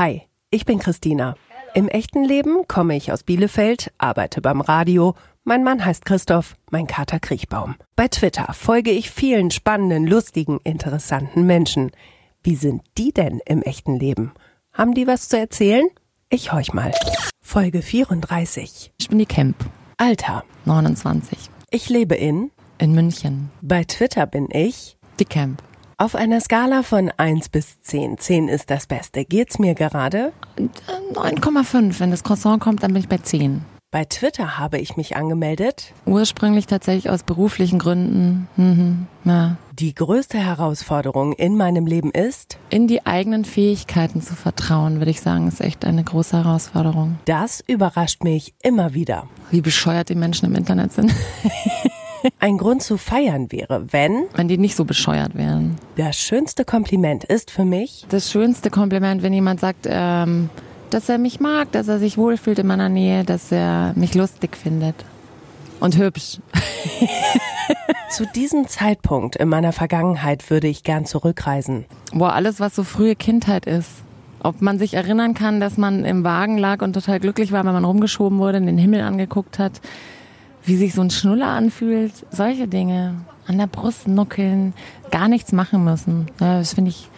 Hi, ich bin Christina. Im echten Leben komme ich aus Bielefeld, arbeite beim Radio. Mein Mann heißt Christoph, mein Kater Kriechbaum. Bei Twitter folge ich vielen spannenden, lustigen, interessanten Menschen. Wie sind die denn im echten Leben? Haben die was zu erzählen? Ich horch mal. Folge 34. Ich bin die Camp. Alter. 29. Ich lebe in. In München. Bei Twitter bin ich. Die Camp. Auf einer Skala von 1 bis 10. 10 ist das Beste. Geht's mir gerade? 9,5. Wenn das Croissant kommt, dann bin ich bei 10. Bei Twitter habe ich mich angemeldet. Ursprünglich tatsächlich aus beruflichen Gründen. Mhm. Ja. Die größte Herausforderung in meinem Leben ist, in die eigenen Fähigkeiten zu vertrauen, würde ich sagen, ist echt eine große Herausforderung. Das überrascht mich immer wieder. Wie bescheuert die Menschen im Internet sind. Ein Grund zu feiern wäre, wenn. Wenn die nicht so bescheuert wären. Das schönste Kompliment ist für mich. Das schönste Kompliment, wenn jemand sagt, ähm, dass er mich mag, dass er sich wohlfühlt in meiner Nähe, dass er mich lustig findet. Und hübsch. Zu diesem Zeitpunkt in meiner Vergangenheit würde ich gern zurückreisen. Boah, alles, was so frühe Kindheit ist. Ob man sich erinnern kann, dass man im Wagen lag und total glücklich war, wenn man rumgeschoben wurde, in den Himmel angeguckt hat wie sich so ein Schnuller anfühlt, solche Dinge. An der Brust nuckeln, gar nichts machen müssen. Ja, das finde ich,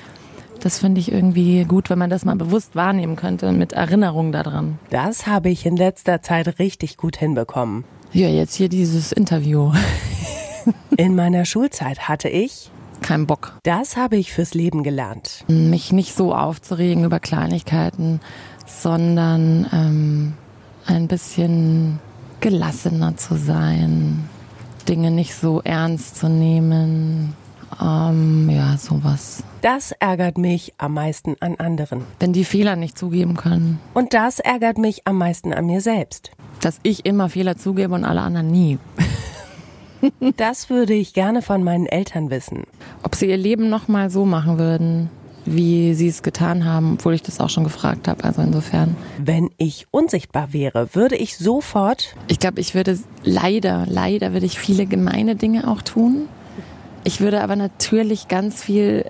das finde ich irgendwie gut, wenn man das mal bewusst wahrnehmen könnte, mit Erinnerung daran. Das habe ich in letzter Zeit richtig gut hinbekommen. Ja, jetzt hier dieses Interview. in meiner Schulzeit hatte ich keinen Bock. Das habe ich fürs Leben gelernt. Mich nicht so aufzuregen über Kleinigkeiten, sondern ähm, ein bisschen gelassener zu sein, Dinge nicht so ernst zu nehmen. Ähm, ja, sowas. Das ärgert mich am meisten an anderen. Wenn die Fehler nicht zugeben können. Und das ärgert mich am meisten an mir selbst. Dass ich immer Fehler zugebe und alle anderen nie. das würde ich gerne von meinen Eltern wissen. Ob sie ihr Leben nochmal so machen würden, wie sie es getan haben, obwohl ich das auch schon gefragt habe. Also insofern. Wenn ich unsichtbar wäre, würde ich sofort. Ich glaube, ich würde leider, leider würde ich viele gemeine Dinge auch tun. Ich würde aber natürlich ganz viel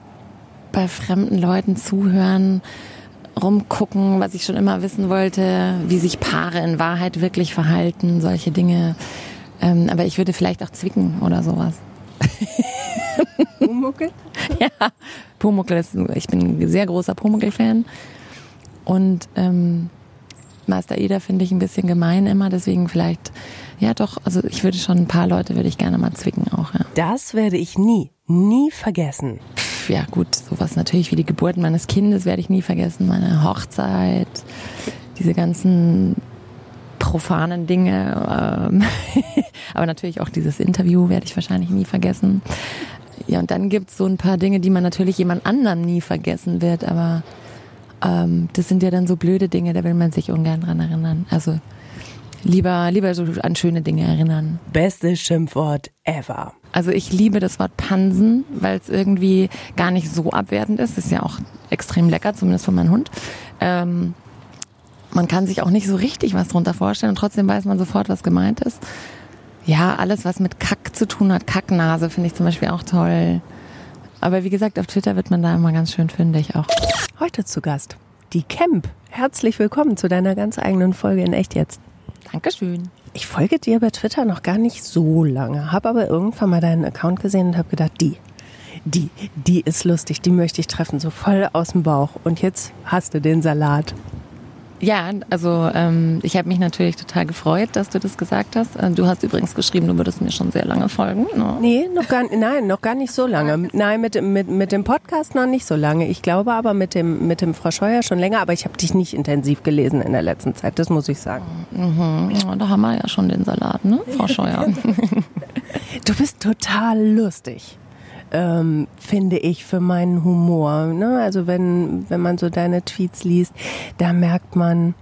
bei fremden Leuten zuhören, rumgucken, was ich schon immer wissen wollte, wie sich Paare in Wahrheit wirklich verhalten, solche Dinge. Ähm, aber ich würde vielleicht auch zwicken oder sowas. Pumuckel? ja, Pumuckel ist, ich bin ein sehr großer Pumuckel-Fan. Und ähm, Master Eder finde ich ein bisschen gemein immer, deswegen vielleicht, ja doch, also ich würde schon ein paar Leute würde ich gerne mal zwicken auch, ja. Das werde ich nie, nie vergessen. Pff, ja gut, sowas natürlich wie die Geburt meines Kindes werde ich nie vergessen, meine Hochzeit, diese ganzen profanen Dinge. Ähm, aber natürlich auch dieses Interview werde ich wahrscheinlich nie vergessen. Ja, und dann gibt es so ein paar Dinge, die man natürlich jemand anderem nie vergessen wird, aber ähm, das sind ja dann so blöde Dinge, da will man sich ungern dran erinnern. Also lieber, lieber so an schöne Dinge erinnern. Bestes Schimpfwort ever. Also ich liebe das Wort Pansen, weil es irgendwie gar nicht so abwertend ist. Ist ja auch extrem lecker, zumindest für meinen Hund. Ähm, man kann sich auch nicht so richtig was drunter vorstellen und trotzdem weiß man sofort, was gemeint ist. Ja, alles, was mit Kack zu tun hat, Kacknase finde ich zum Beispiel auch toll. Aber wie gesagt, auf Twitter wird man da immer ganz schön fündig auch. Heute zu Gast die Camp. Herzlich willkommen zu deiner ganz eigenen Folge in Echt jetzt. Dankeschön. Ich folge dir bei Twitter noch gar nicht so lange, habe aber irgendwann mal deinen Account gesehen und habe gedacht, die, die, die ist lustig, die möchte ich treffen, so voll aus dem Bauch. Und jetzt hast du den Salat. Ja, also ähm, ich habe mich natürlich total gefreut, dass du das gesagt hast. Äh, du hast übrigens geschrieben, du würdest mir schon sehr lange folgen. Ne? Nee, noch gar, nein, noch gar nicht so lange. Nein, mit, mit, mit dem Podcast noch nicht so lange. Ich glaube aber mit dem, mit dem Frau Scheuer schon länger, aber ich habe dich nicht intensiv gelesen in der letzten Zeit, das muss ich sagen. Mhm. Ja, da haben wir ja schon den Salat, ne, Frau Scheuer? du bist total lustig ähm, finde ich, für meinen Humor. Ne? Also wenn, wenn man so deine Tweets liest, da merkt man,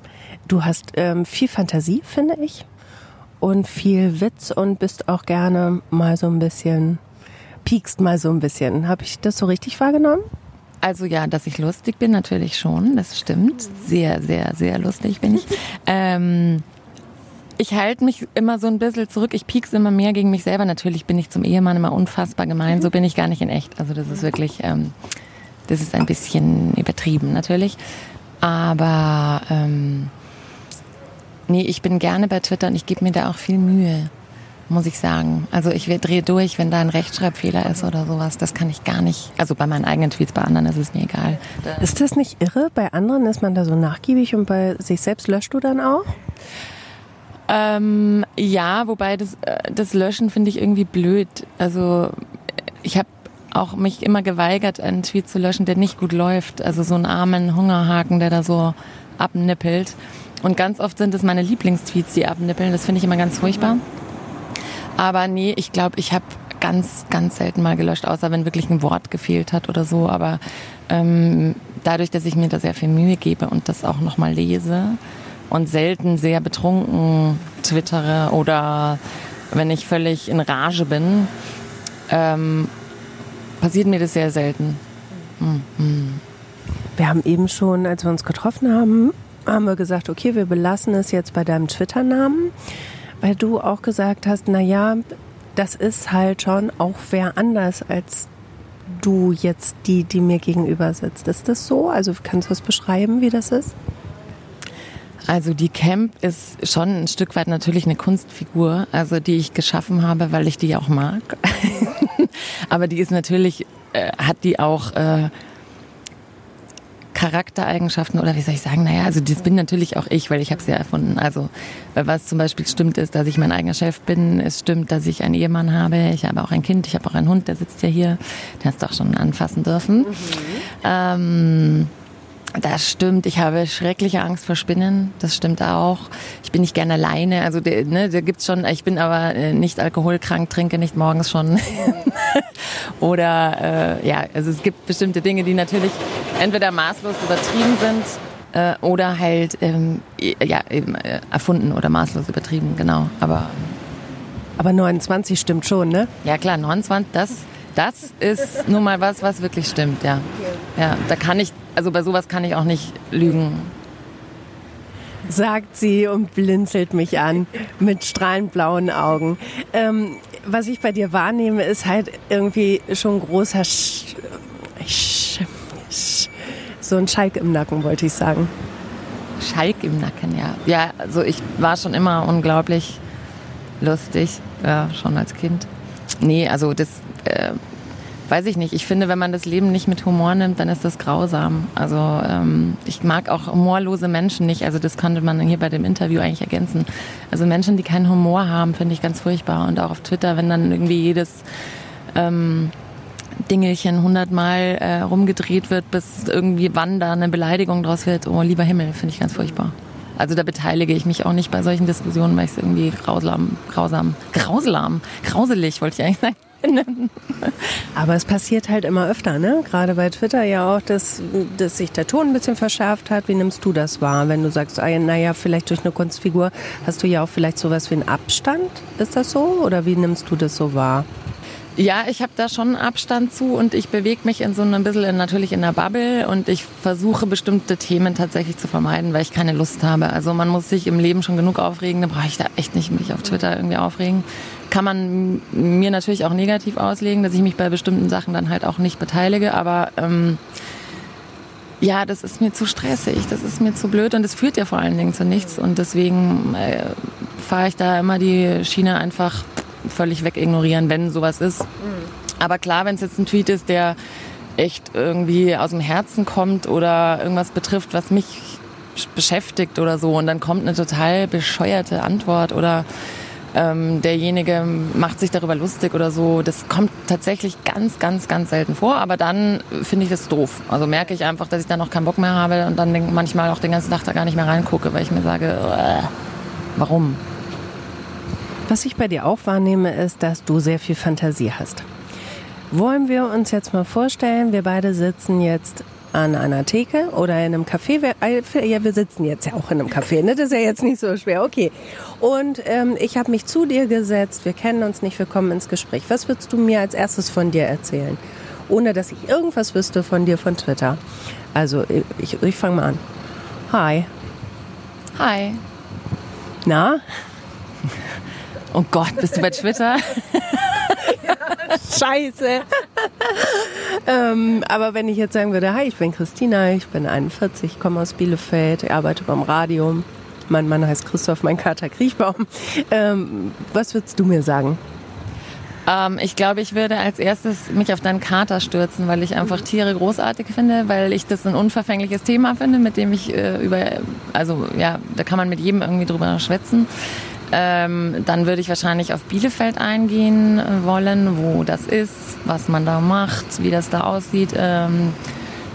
du hast ähm, viel Fantasie, finde ich. Und viel Witz und bist auch gerne mal so ein bisschen, piekst mal so ein bisschen. Habe ich das so richtig wahrgenommen? Also ja, dass ich lustig bin, natürlich schon, das stimmt. Sehr, sehr, sehr lustig bin ich. ähm, ich halte mich immer so ein bisschen zurück. Ich piekse immer mehr gegen mich selber. Natürlich bin ich zum Ehemann immer unfassbar gemein. So bin ich gar nicht in echt. Also das ist wirklich, ähm, das ist ein bisschen übertrieben natürlich. Aber ähm, nee, ich bin gerne bei Twitter und ich gebe mir da auch viel Mühe, muss ich sagen. Also ich drehe durch, wenn da ein Rechtschreibfehler ist oder sowas. Das kann ich gar nicht. Also bei meinen eigenen Tweets, bei anderen ist es mir egal. Ist das nicht irre? Bei anderen ist man da so nachgiebig und bei sich selbst löscht du dann auch? Ähm, ja, wobei das, äh, das Löschen finde ich irgendwie blöd. Also ich habe auch mich immer geweigert, einen Tweet zu löschen, der nicht gut läuft. Also so einen armen Hungerhaken, der da so abnippelt. Und ganz oft sind es meine Lieblingstweets, die abnippeln. Das finde ich immer ganz furchtbar. Aber nee, ich glaube, ich habe ganz, ganz selten mal gelöscht, außer wenn wirklich ein Wort gefehlt hat oder so. Aber ähm, dadurch, dass ich mir da sehr viel Mühe gebe und das auch nochmal lese, und selten sehr betrunken twittere oder wenn ich völlig in Rage bin, ähm, passiert mir das sehr selten. Mhm. Wir haben eben schon, als wir uns getroffen haben, haben wir gesagt, okay, wir belassen es jetzt bei deinem Twitter-Namen, weil du auch gesagt hast, na ja, das ist halt schon auch wer anders als du jetzt die, die mir gegenüber sitzt. Ist das so? Also kannst du es beschreiben, wie das ist? Also die Camp ist schon ein Stück weit natürlich eine Kunstfigur, also die ich geschaffen habe, weil ich die auch mag. Aber die ist natürlich, äh, hat die auch äh, Charaktereigenschaften oder wie soll ich sagen, naja, also das bin natürlich auch ich, weil ich habe sie ja erfunden. Also was zum Beispiel stimmt ist, dass ich mein eigener Chef bin. Es stimmt, dass ich einen Ehemann habe. Ich habe auch ein Kind. Ich habe auch einen Hund, der sitzt ja hier. Den hast du auch schon anfassen dürfen. Mhm. Ähm, das stimmt. Ich habe schreckliche Angst vor Spinnen. Das stimmt auch. Ich bin nicht gerne alleine. Also ne, da gibt's schon. Ich bin aber äh, nicht alkoholkrank, trinke nicht morgens schon. oder äh, ja, also es gibt bestimmte Dinge, die natürlich entweder maßlos übertrieben sind äh, oder halt ähm, ja eben äh, erfunden oder maßlos übertrieben. Genau. Aber aber 29 stimmt schon, ne? Ja klar, 29. Das das ist nun mal was, was wirklich stimmt. Ja, ja. Da kann ich also bei sowas kann ich auch nicht lügen. Sagt sie und blinzelt mich an mit strahlend blauen Augen. Ähm, was ich bei dir wahrnehme, ist halt irgendwie schon großer Sch Sch Sch so ein Schalk im Nacken, wollte ich sagen. Schalk im Nacken, ja. Ja, also ich war schon immer unglaublich lustig, ja, schon als Kind. Nee, also das äh, weiß ich nicht. Ich finde, wenn man das Leben nicht mit Humor nimmt, dann ist das grausam. Also ähm, ich mag auch humorlose Menschen nicht. Also das konnte man hier bei dem Interview eigentlich ergänzen. Also Menschen, die keinen Humor haben, finde ich ganz furchtbar. Und auch auf Twitter, wenn dann irgendwie jedes ähm, Dingelchen hundertmal äh, rumgedreht wird, bis irgendwie wann da eine Beleidigung draus wird. Oh, lieber Himmel, finde ich ganz furchtbar. Also da beteilige ich mich auch nicht bei solchen Diskussionen, weil ich es irgendwie grausam, grausam, grausam, grauselig, wollte ich eigentlich sagen. Aber es passiert halt immer öfter, ne? Gerade bei Twitter ja auch, dass, dass sich der Ton ein bisschen verschärft hat. Wie nimmst du das wahr? Wenn du sagst, ah, naja, vielleicht durch eine Kunstfigur hast du ja auch vielleicht sowas wie einen Abstand. Ist das so? Oder wie nimmst du das so wahr? Ja, ich habe da schon Abstand zu und ich bewege mich in so ein bisschen in, natürlich in der Bubble und ich versuche bestimmte Themen tatsächlich zu vermeiden, weil ich keine Lust habe. Also man muss sich im Leben schon genug aufregen, dann brauche ich da echt nicht mich auf Twitter irgendwie aufregen. Kann man mir natürlich auch negativ auslegen, dass ich mich bei bestimmten Sachen dann halt auch nicht beteilige, aber ähm, ja, das ist mir zu stressig, das ist mir zu blöd und es führt ja vor allen Dingen zu nichts und deswegen äh, fahre ich da immer die Schiene einfach völlig wegignorieren, wenn sowas ist. Mhm. Aber klar, wenn es jetzt ein Tweet ist, der echt irgendwie aus dem Herzen kommt oder irgendwas betrifft, was mich beschäftigt oder so und dann kommt eine total bescheuerte Antwort oder ähm, derjenige macht sich darüber lustig oder so. Das kommt tatsächlich ganz, ganz, ganz selten vor, aber dann finde ich das doof. Also merke ich einfach, dass ich da noch keinen Bock mehr habe und dann manchmal auch den ganzen Tag da gar nicht mehr reingucke, weil ich mir sage, äh, warum? Was ich bei dir auch wahrnehme, ist, dass du sehr viel Fantasie hast. Wollen wir uns jetzt mal vorstellen, wir beide sitzen jetzt an einer Theke oder in einem Café. Äh, ja, wir sitzen jetzt ja auch in einem Café, ne? Das ist ja jetzt nicht so schwer. Okay. Und ähm, ich habe mich zu dir gesetzt. Wir kennen uns nicht, wir kommen ins Gespräch. Was würdest du mir als erstes von dir erzählen? Ohne dass ich irgendwas wüsste von dir von Twitter. Also, ich, ich fange mal an. Hi. Hi. Na? Oh Gott, bist du bei Twitter? Scheiße. ähm, aber wenn ich jetzt sagen würde, hi, ich bin Christina, ich bin 41, komme aus Bielefeld, arbeite beim Radio. Mein Mann heißt Christoph, mein Kater Kriechbaum. Ähm, was würdest du mir sagen? Ähm, ich glaube, ich würde als erstes mich auf deinen Kater stürzen, weil ich einfach Tiere großartig finde, weil ich das ein unverfängliches Thema finde, mit dem ich äh, über, also ja, da kann man mit jedem irgendwie drüber schwätzen. Ähm, dann würde ich wahrscheinlich auf Bielefeld eingehen wollen, wo das ist, was man da macht, wie das da aussieht. Ähm,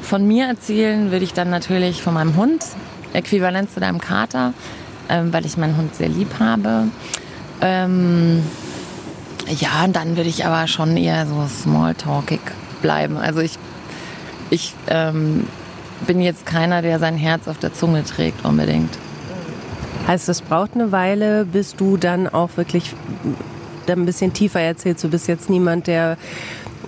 von mir erzählen würde ich dann natürlich von meinem Hund, äquivalent zu deinem Kater, ähm, weil ich meinen Hund sehr lieb habe. Ähm, ja, und dann würde ich aber schon eher so smalltalkig bleiben. Also ich, ich ähm, bin jetzt keiner, der sein Herz auf der Zunge trägt unbedingt. Heißt, es braucht eine Weile, bis du dann auch wirklich dann ein bisschen tiefer erzählst. Du bist jetzt niemand, der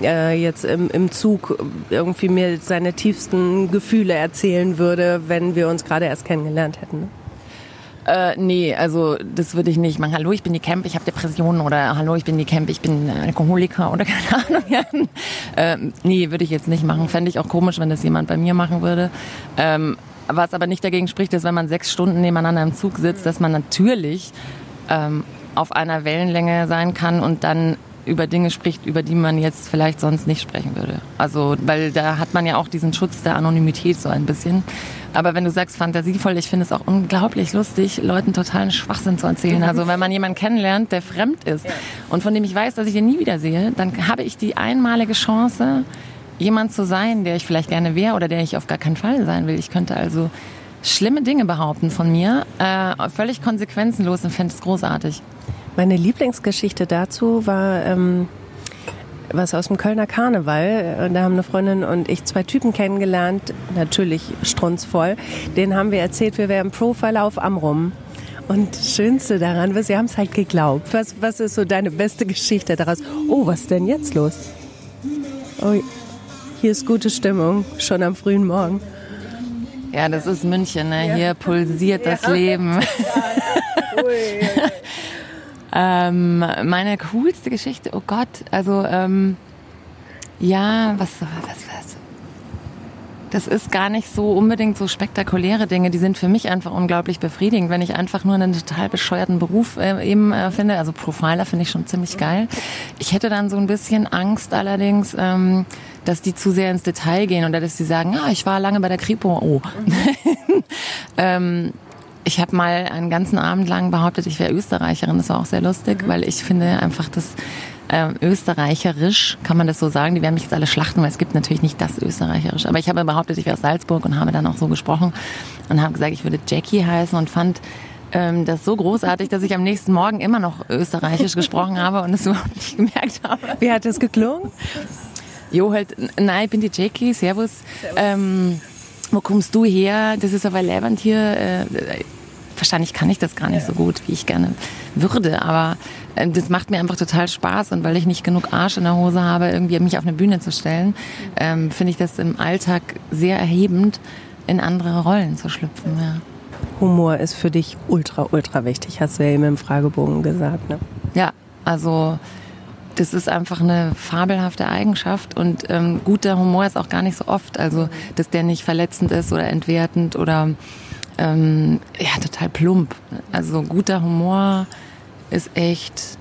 äh, jetzt im, im Zug irgendwie mir seine tiefsten Gefühle erzählen würde, wenn wir uns gerade erst kennengelernt hätten. Ne? Äh, nee, also das würde ich nicht machen. Hallo, ich bin die Camp, ich habe Depressionen oder Hallo, ich bin die Camp, ich bin Alkoholiker oder keine Ahnung. Ja. äh, nee, würde ich jetzt nicht machen. Fände ich auch komisch, wenn das jemand bei mir machen würde. Ähm, was aber nicht dagegen spricht, ist, wenn man sechs Stunden nebeneinander im Zug sitzt, dass man natürlich ähm, auf einer Wellenlänge sein kann und dann über Dinge spricht, über die man jetzt vielleicht sonst nicht sprechen würde. Also, weil da hat man ja auch diesen Schutz der Anonymität so ein bisschen. Aber wenn du sagst fantasievoll, ich finde es auch unglaublich lustig, Leuten totalen Schwachsinn zu erzählen. Also wenn man jemanden kennenlernt, der fremd ist und von dem ich weiß, dass ich ihn nie wieder sehe, dann habe ich die einmalige Chance, jemand zu sein, der ich vielleicht gerne wäre oder der ich auf gar keinen Fall sein will. Ich könnte also schlimme Dinge behaupten von mir, äh, völlig konsequenzenlos und fände es großartig. Meine Lieblingsgeschichte dazu war ähm, was aus dem Kölner Karneval. Da haben eine Freundin und ich zwei Typen kennengelernt, natürlich strunzvoll. Den haben wir erzählt, wir wären Profiler auf Amrum. Und das Schönste daran sie haben es halt geglaubt. Was, was ist so deine beste Geschichte daraus? Oh, was ist denn jetzt los? Oh, hier ist gute Stimmung, schon am frühen Morgen. Ja, das ist München, ne? Hier pulsiert das ja. Leben. Ähm, meine coolste Geschichte, oh Gott, also ähm, ja, was, was, was, das ist gar nicht so unbedingt so spektakuläre Dinge. Die sind für mich einfach unglaublich befriedigend, wenn ich einfach nur einen total bescheuerten Beruf äh, eben äh, finde. Also Profiler finde ich schon ziemlich geil. Ich hätte dann so ein bisschen Angst allerdings, ähm, dass die zu sehr ins Detail gehen oder dass sie sagen, ah, ich war lange bei der Kripo. Oh. Mhm. ähm, ich habe mal einen ganzen Abend lang behauptet, ich wäre Österreicherin. Das war auch sehr lustig, mhm. weil ich finde einfach das äh, österreicherisch, kann man das so sagen, die werden mich jetzt alle schlachten, weil es gibt natürlich nicht das österreicherisch. Aber ich habe behauptet, ich wäre aus Salzburg und habe dann auch so gesprochen und habe gesagt, ich würde Jackie heißen und fand ähm, das so großartig, dass ich am nächsten Morgen immer noch österreichisch gesprochen habe und es überhaupt nicht gemerkt habe. Wie hat das geklungen? Jo, halt, nein, ich bin die Jackie, servus. servus. Ähm, wo kommst du her? Das ist aber lebend hier. Äh, wahrscheinlich kann ich das gar nicht so gut, wie ich gerne würde, aber äh, das macht mir einfach total Spaß und weil ich nicht genug Arsch in der Hose habe, irgendwie mich auf eine Bühne zu stellen, ähm, finde ich das im Alltag sehr erhebend, in andere Rollen zu schlüpfen. Ja. Humor ist für dich ultra, ultra wichtig, hast du ja eben im Fragebogen gesagt. Ne? Ja, also das ist einfach eine fabelhafte Eigenschaft und ähm, guter Humor ist auch gar nicht so oft. Also, dass der nicht verletzend ist oder entwertend oder ähm, ja, total plump. Also guter Humor ist echt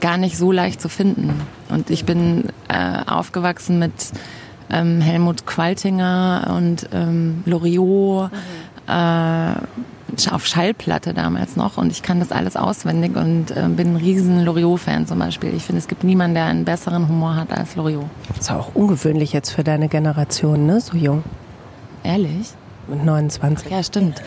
gar nicht so leicht zu finden. Und ich bin äh, aufgewachsen mit ähm, Helmut Qualtinger und ähm, Loriot mhm. äh, auf Schallplatte damals noch und ich kann das alles auswendig und äh, bin ein riesen Loriot-Fan zum Beispiel. Ich finde, es gibt niemanden, der einen besseren Humor hat als Loriot. Das ist auch ungewöhnlich jetzt für deine Generation, ne? So jung. Ehrlich? Mit 29. Ja, stimmt.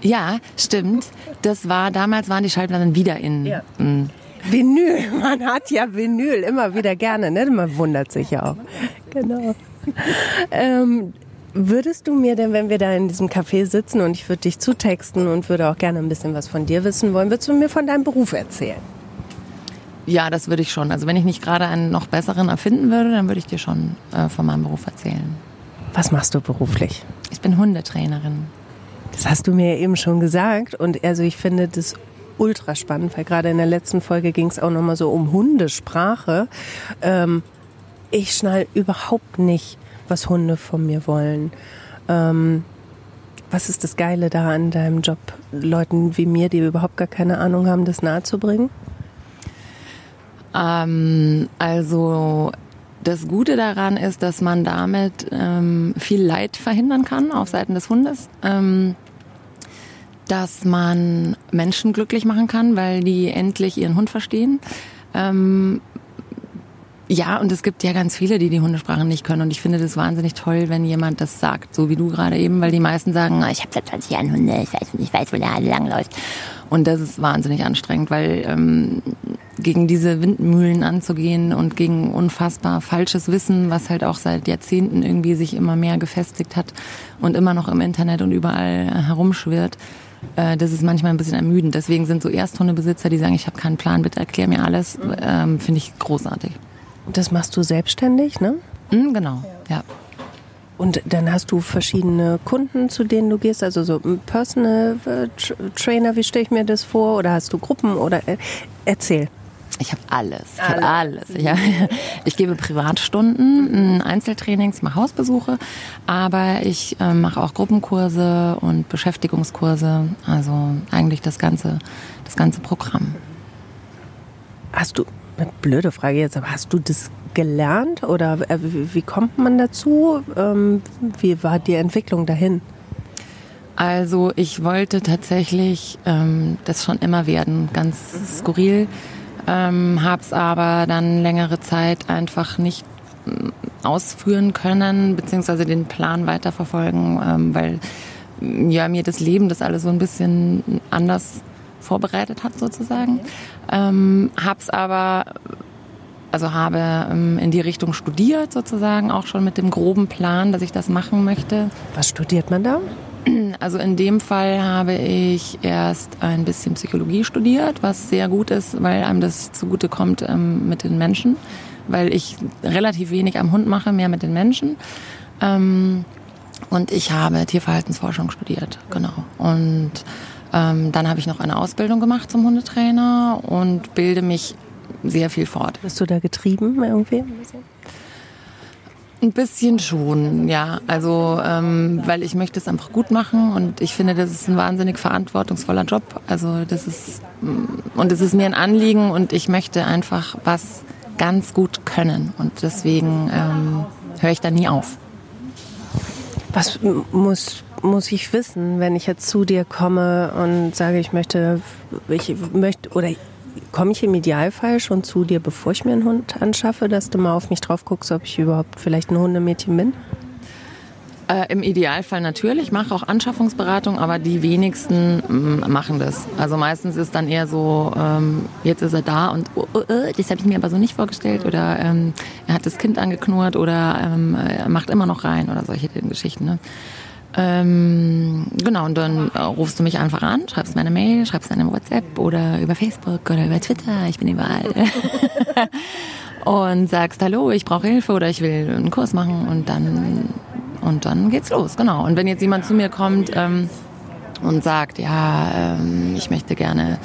Ja, stimmt. Das war, damals waren die Schallplatten wieder in. Ja. Mhm. Vinyl, man hat ja Vinyl immer wieder gerne, ne? Man wundert sich ja auch. Genau. Ähm, würdest du mir denn, wenn wir da in diesem Café sitzen und ich würde dich zutexten und würde auch gerne ein bisschen was von dir wissen wollen, würdest du mir von deinem Beruf erzählen? Ja, das würde ich schon. Also wenn ich nicht gerade einen noch besseren erfinden würde, dann würde ich dir schon äh, von meinem Beruf erzählen. Was machst du beruflich? Ich bin Hundetrainerin. Das hast du mir eben schon gesagt und also ich finde das ultra spannend, weil gerade in der letzten Folge ging es auch nochmal so um Hundesprache. Ähm, ich schnall überhaupt nicht, was Hunde von mir wollen. Ähm, was ist das Geile da an deinem Job, Leuten wie mir, die überhaupt gar keine Ahnung haben, das nahezubringen? Ähm, also das Gute daran ist, dass man damit ähm, viel Leid verhindern kann auf Seiten des Hundes. Ähm, dass man Menschen glücklich machen kann, weil die endlich ihren Hund verstehen. Ähm, ja, und es gibt ja ganz viele, die die Hundesprache nicht können. Und ich finde das wahnsinnig toll, wenn jemand das sagt, so wie du gerade eben, weil die meisten sagen, ich habe seit 20 Jahren Hunde, ich weiß nicht, ich weiß, wo der langläuft. Und das ist wahnsinnig anstrengend, weil ähm, gegen diese Windmühlen anzugehen und gegen unfassbar falsches Wissen, was halt auch seit Jahrzehnten irgendwie sich immer mehr gefestigt hat und immer noch im Internet und überall herumschwirrt, äh, das ist manchmal ein bisschen ermüdend. Deswegen sind so Ersthundebesitzer, die sagen, ich habe keinen Plan, bitte erklär mir alles, ähm, finde ich großartig. Das machst du selbstständig, ne? Mhm, genau, ja. Und dann hast du verschiedene Kunden, zu denen du gehst, also so Personal äh, Trainer, wie stelle ich mir das vor? Oder hast du Gruppen oder äh, erzähl. Ich habe alles. Ich habe alles. Ja. Ich gebe Privatstunden, Einzeltrainings, mache Hausbesuche, aber ich äh, mache auch Gruppenkurse und Beschäftigungskurse. Also eigentlich das ganze, das ganze Programm. Hast du eine blöde Frage jetzt, aber hast du das gelernt oder äh, wie kommt man dazu? Ähm, wie war die Entwicklung dahin? Also ich wollte tatsächlich ähm, das schon immer werden, ganz skurril, ähm, habe es aber dann längere Zeit einfach nicht mm, ausführen können, beziehungsweise den Plan weiterverfolgen, ähm, weil ja mir das Leben das alles so ein bisschen anders vorbereitet hat sozusagen. Ähm, hab's aber also habe ähm, in die Richtung studiert sozusagen, auch schon mit dem groben Plan, dass ich das machen möchte. Was studiert man da? Also in dem Fall habe ich erst ein bisschen Psychologie studiert, was sehr gut ist, weil einem das zugute kommt ähm, mit den Menschen, weil ich relativ wenig am Hund mache, mehr mit den Menschen. Ähm, und ich habe Tierverhaltensforschung studiert, genau. Und ähm, dann habe ich noch eine Ausbildung gemacht zum Hundetrainer und bilde mich sehr viel fort. Bist du da getrieben irgendwie? Ein bisschen schon, ja. Also, ähm, weil ich möchte es einfach gut machen und ich finde, das ist ein wahnsinnig verantwortungsvoller Job. Also, das ist, mm, und es ist mir ein Anliegen und ich möchte einfach was ganz gut können. Und deswegen ähm, höre ich da nie auf. Was muss muss ich wissen, wenn ich jetzt zu dir komme und sage, ich möchte, ich möchte, oder komme ich im Idealfall schon zu dir, bevor ich mir einen Hund anschaffe, dass du mal auf mich drauf guckst, ob ich überhaupt vielleicht ein Hundemädchen bin? Äh, Im Idealfall natürlich, ich mache auch Anschaffungsberatung, aber die wenigsten mm, machen das. Also meistens ist dann eher so, ähm, jetzt ist er da und oh, oh, oh, das habe ich mir aber so nicht vorgestellt oder ähm, er hat das Kind angeknurrt oder ähm, er macht immer noch rein oder solche Geschichten. Ne? Ähm, genau, und dann äh, rufst du mich einfach an, schreibst mir eine Mail, schreibst eine WhatsApp oder über Facebook oder über Twitter, ich bin überall. und sagst, hallo, ich brauche Hilfe oder ich will einen Kurs machen und dann, und dann geht's los, genau. Und wenn jetzt jemand zu mir kommt ähm, und sagt, ja, ähm, ich möchte gerne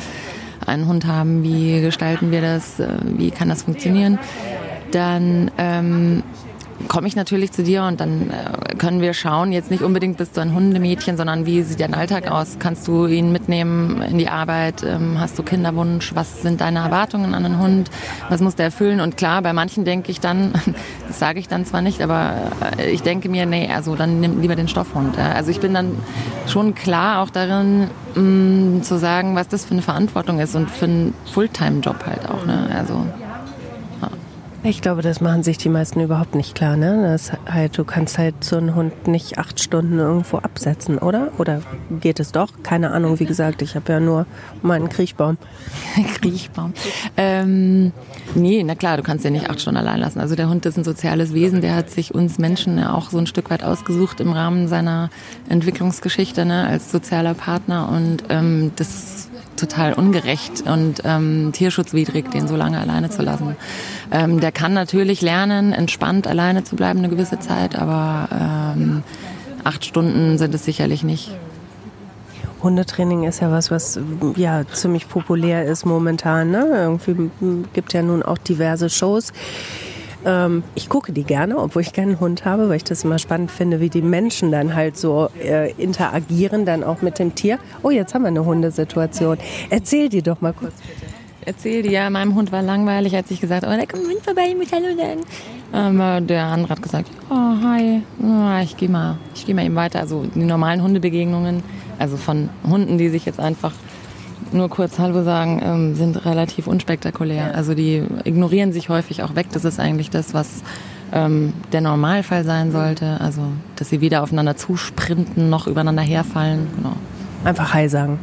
einen Hund haben, wie gestalten wir das, äh, wie kann das funktionieren, dann ähm, komme ich natürlich zu dir und dann äh, können wir schauen, jetzt nicht unbedingt bist du ein Hundemädchen, sondern wie sieht dein Alltag aus? Kannst du ihn mitnehmen in die Arbeit? Ähm, hast du Kinderwunsch? Was sind deine Erwartungen an den Hund? Was muss der erfüllen? Und klar, bei manchen denke ich dann, das sage ich dann zwar nicht, aber äh, ich denke mir, nee, also dann nimm lieber den Stoffhund. Also ich bin dann schon klar auch darin, mh, mm, zu sagen, was das für eine Verantwortung ist und für einen Fulltime-Job halt auch. Ne? Also ich glaube, das machen sich die meisten überhaupt nicht klar. Ne? Das halt, du kannst halt so einen Hund nicht acht Stunden irgendwo absetzen, oder? Oder geht es doch? Keine Ahnung, wie gesagt, ich habe ja nur meinen Kriechbaum. Kriechbaum. Ähm, nee, na klar, du kannst ja nicht acht Stunden allein lassen. Also der Hund ist ein soziales Wesen, der hat sich uns Menschen ja auch so ein Stück weit ausgesucht im Rahmen seiner Entwicklungsgeschichte ne, als sozialer Partner. Und ähm, das total ungerecht und ähm, tierschutzwidrig, den so lange alleine zu lassen. Ähm, der kann natürlich lernen, entspannt alleine zu bleiben eine gewisse Zeit, aber ähm, acht Stunden sind es sicherlich nicht. Hundetraining ist ja was, was ja ziemlich populär ist momentan. Ne? Irgendwie gibt ja nun auch diverse Shows. Ähm, ich gucke die gerne, obwohl ich keinen Hund habe, weil ich das immer spannend finde, wie die Menschen dann halt so äh, interagieren, dann auch mit dem Tier. Oh, jetzt haben wir eine Hundesituation. Erzähl die doch mal kurz bitte erzählt, ja, meinem Hund war langweilig, als ich gesagt oh, da kommt ein Hund vorbei, muss Hallo sagen. Ähm, der andere hat gesagt, oh, hi, oh, ich gehe mal, ich gehe mal eben weiter. Also die normalen Hundebegegnungen, also von Hunden, die sich jetzt einfach nur kurz Hallo sagen, ähm, sind relativ unspektakulär. Also die ignorieren sich häufig auch weg. Das ist eigentlich das, was ähm, der Normalfall sein sollte. Also, dass sie weder aufeinander zusprinten noch übereinander herfallen. Genau. Einfach Hi sagen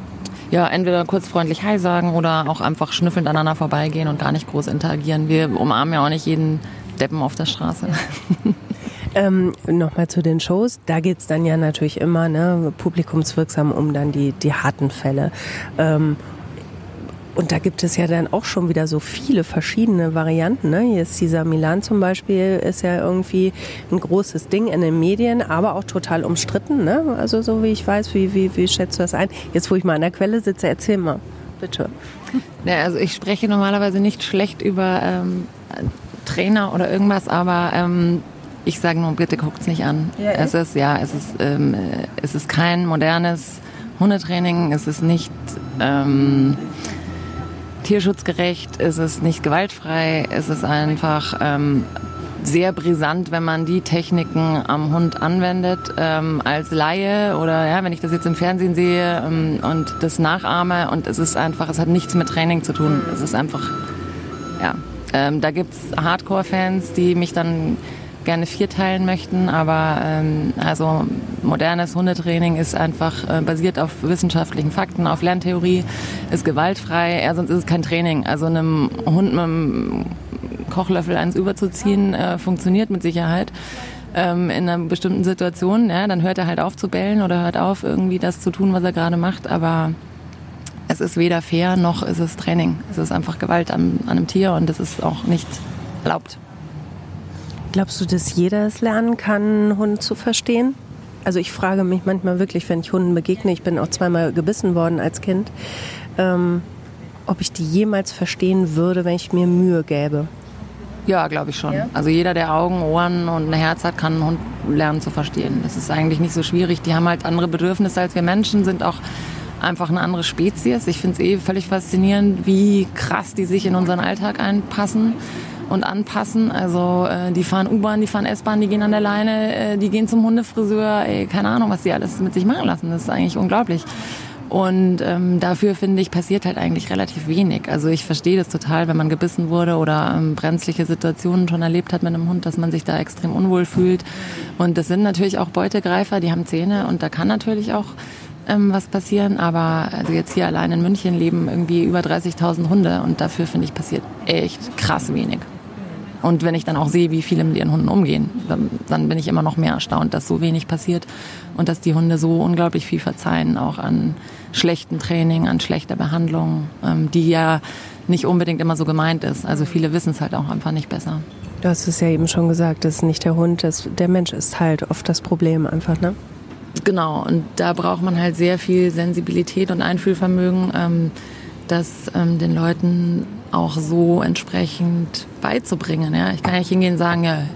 ja, entweder kurz freundlich Hi sagen oder auch einfach schnüffelnd aneinander vorbeigehen und gar nicht groß interagieren. Wir umarmen ja auch nicht jeden Deppen auf der Straße. Ähm, Nochmal zu den Shows. Da geht es dann ja natürlich immer ne, publikumswirksam um dann die, die harten Fälle. Ähm, und da gibt es ja dann auch schon wieder so viele verschiedene Varianten. Ne? Hier ist dieser Milan zum Beispiel, ist ja irgendwie ein großes Ding in den Medien, aber auch total umstritten. Ne? Also so wie ich weiß, wie, wie, wie schätzt du das ein? Jetzt, wo ich mal an der Quelle sitze, erzähl mal, bitte. Ja, also ich spreche normalerweise nicht schlecht über ähm, Trainer oder irgendwas, aber ähm, ich sage nur, bitte guckt's nicht an. Ja, es ist ja, es ist, ähm, es ist kein modernes Hundetraining. Es ist nicht ähm, tierschutzgerecht, ist es nicht gewaltfrei, ist es einfach ähm, sehr brisant, wenn man die Techniken am Hund anwendet. Ähm, als Laie oder ja, wenn ich das jetzt im Fernsehen sehe ähm, und das nachahme und es ist einfach, es hat nichts mit Training zu tun. Es ist einfach, ja. Ähm, da gibt's Hardcore-Fans, die mich dann gerne vierteilen möchten, aber ähm, also modernes Hundetraining ist einfach äh, basiert auf wissenschaftlichen Fakten, auf Lerntheorie, ist gewaltfrei, ja, sonst ist es kein Training. Also einem Hund mit einem Kochlöffel eins überzuziehen, äh, funktioniert mit Sicherheit ähm, in einer bestimmten Situation. Ja, dann hört er halt auf zu bellen oder hört auf, irgendwie das zu tun, was er gerade macht, aber es ist weder fair noch ist es Training. Es ist einfach Gewalt an, an einem Tier und das ist auch nicht erlaubt. Glaubst du, dass jeder es lernen kann, einen Hund zu verstehen? Also ich frage mich manchmal wirklich, wenn ich Hunden begegne, ich bin auch zweimal gebissen worden als Kind, ähm, ob ich die jemals verstehen würde, wenn ich mir Mühe gäbe. Ja, glaube ich schon. Ja? Also jeder, der Augen, Ohren und ein Herz hat, kann einen Hund lernen zu verstehen. Das ist eigentlich nicht so schwierig. Die haben halt andere Bedürfnisse als wir Menschen, sind auch einfach eine andere Spezies. Ich finde es eh völlig faszinierend, wie krass die sich in unseren Alltag einpassen und anpassen. Also äh, die fahren U-Bahn, die fahren S-Bahn, die gehen an der Leine, äh, die gehen zum Hundefriseur. Ey, keine Ahnung, was die alles mit sich machen lassen. Das ist eigentlich unglaublich. Und ähm, dafür finde ich, passiert halt eigentlich relativ wenig. Also ich verstehe das total, wenn man gebissen wurde oder ähm, brenzliche Situationen schon erlebt hat mit einem Hund, dass man sich da extrem unwohl fühlt. Und das sind natürlich auch Beutegreifer, die haben Zähne und da kann natürlich auch ähm, was passieren. Aber also jetzt hier allein in München leben irgendwie über 30.000 Hunde und dafür finde ich passiert echt krass wenig. Und wenn ich dann auch sehe, wie viele mit ihren Hunden umgehen, dann, dann, bin ich immer noch mehr erstaunt, dass so wenig passiert und dass die Hunde so unglaublich viel verzeihen, auch an schlechten Training, an schlechter Behandlung, ähm, die ja nicht unbedingt immer so gemeint ist. Also viele wissen es halt auch einfach nicht besser. Du hast es ja eben schon gesagt, das ist nicht der Hund, das, der Mensch ist halt oft das Problem einfach, ne? Genau, und da braucht man halt sehr viel Sensibilität und Einfühlvermögen, ähm, das ähm, den Leuten auch so entsprechend beizubringen. Ja? Ich kann ja nicht hingehen und sagen,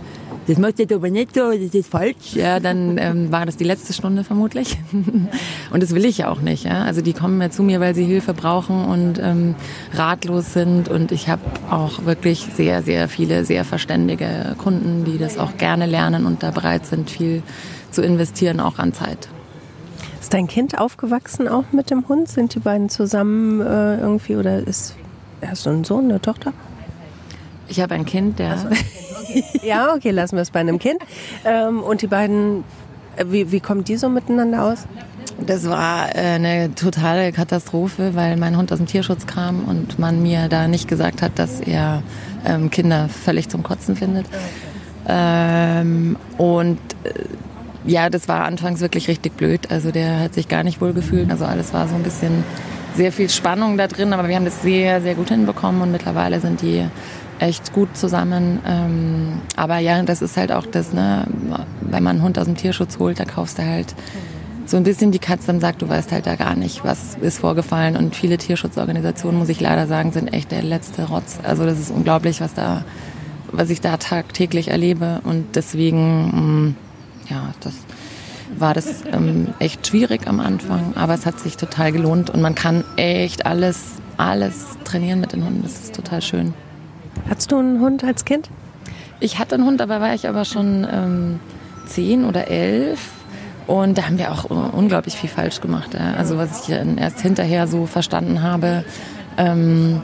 das macht jetzt aber nicht so, das ist falsch. Ja, dann ähm, war das die letzte Stunde vermutlich. und das will ich ja auch nicht. Ja? Also die kommen ja zu mir, weil sie Hilfe brauchen und ähm, ratlos sind. Und ich habe auch wirklich sehr, sehr viele, sehr verständige Kunden, die das auch gerne lernen und da bereit sind, viel zu investieren, auch an Zeit. Ist dein Kind aufgewachsen auch mit dem Hund? Sind die beiden zusammen äh, irgendwie oder ist Hast du einen Sohn, eine Tochter? Ich habe ein Kind, der. So, okay. ja, okay, lassen wir es bei einem Kind. Ähm, und die beiden, äh, wie, wie kommen die so miteinander aus? Das war äh, eine totale Katastrophe, weil mein Hund aus dem Tierschutz kam und man mir da nicht gesagt hat, dass er ähm, Kinder völlig zum Kotzen findet. Ähm, und äh, ja, das war anfangs wirklich richtig blöd. Also der hat sich gar nicht wohl gefühlt. Also alles war so ein bisschen sehr viel Spannung da drin, aber wir haben das sehr, sehr gut hinbekommen und mittlerweile sind die echt gut zusammen. Ähm, aber ja, das ist halt auch das, ne, wenn man einen Hund aus dem Tierschutz holt, da kaufst du halt so ein bisschen die Katze im Sack, du weißt halt da gar nicht, was ist vorgefallen. Und viele Tierschutzorganisationen, muss ich leider sagen, sind echt der letzte Rotz. Also das ist unglaublich, was da, was ich da tagtäglich erlebe. Und deswegen, mm, ja, das war das ähm, echt schwierig am Anfang, aber es hat sich total gelohnt und man kann echt alles, alles trainieren mit den Hunden. Das ist total schön. Hattest du einen Hund als Kind? Ich hatte einen Hund, aber war ich aber schon ähm, zehn oder elf. Und da haben wir auch unglaublich viel falsch gemacht. Also was ich erst hinterher so verstanden habe. Ähm,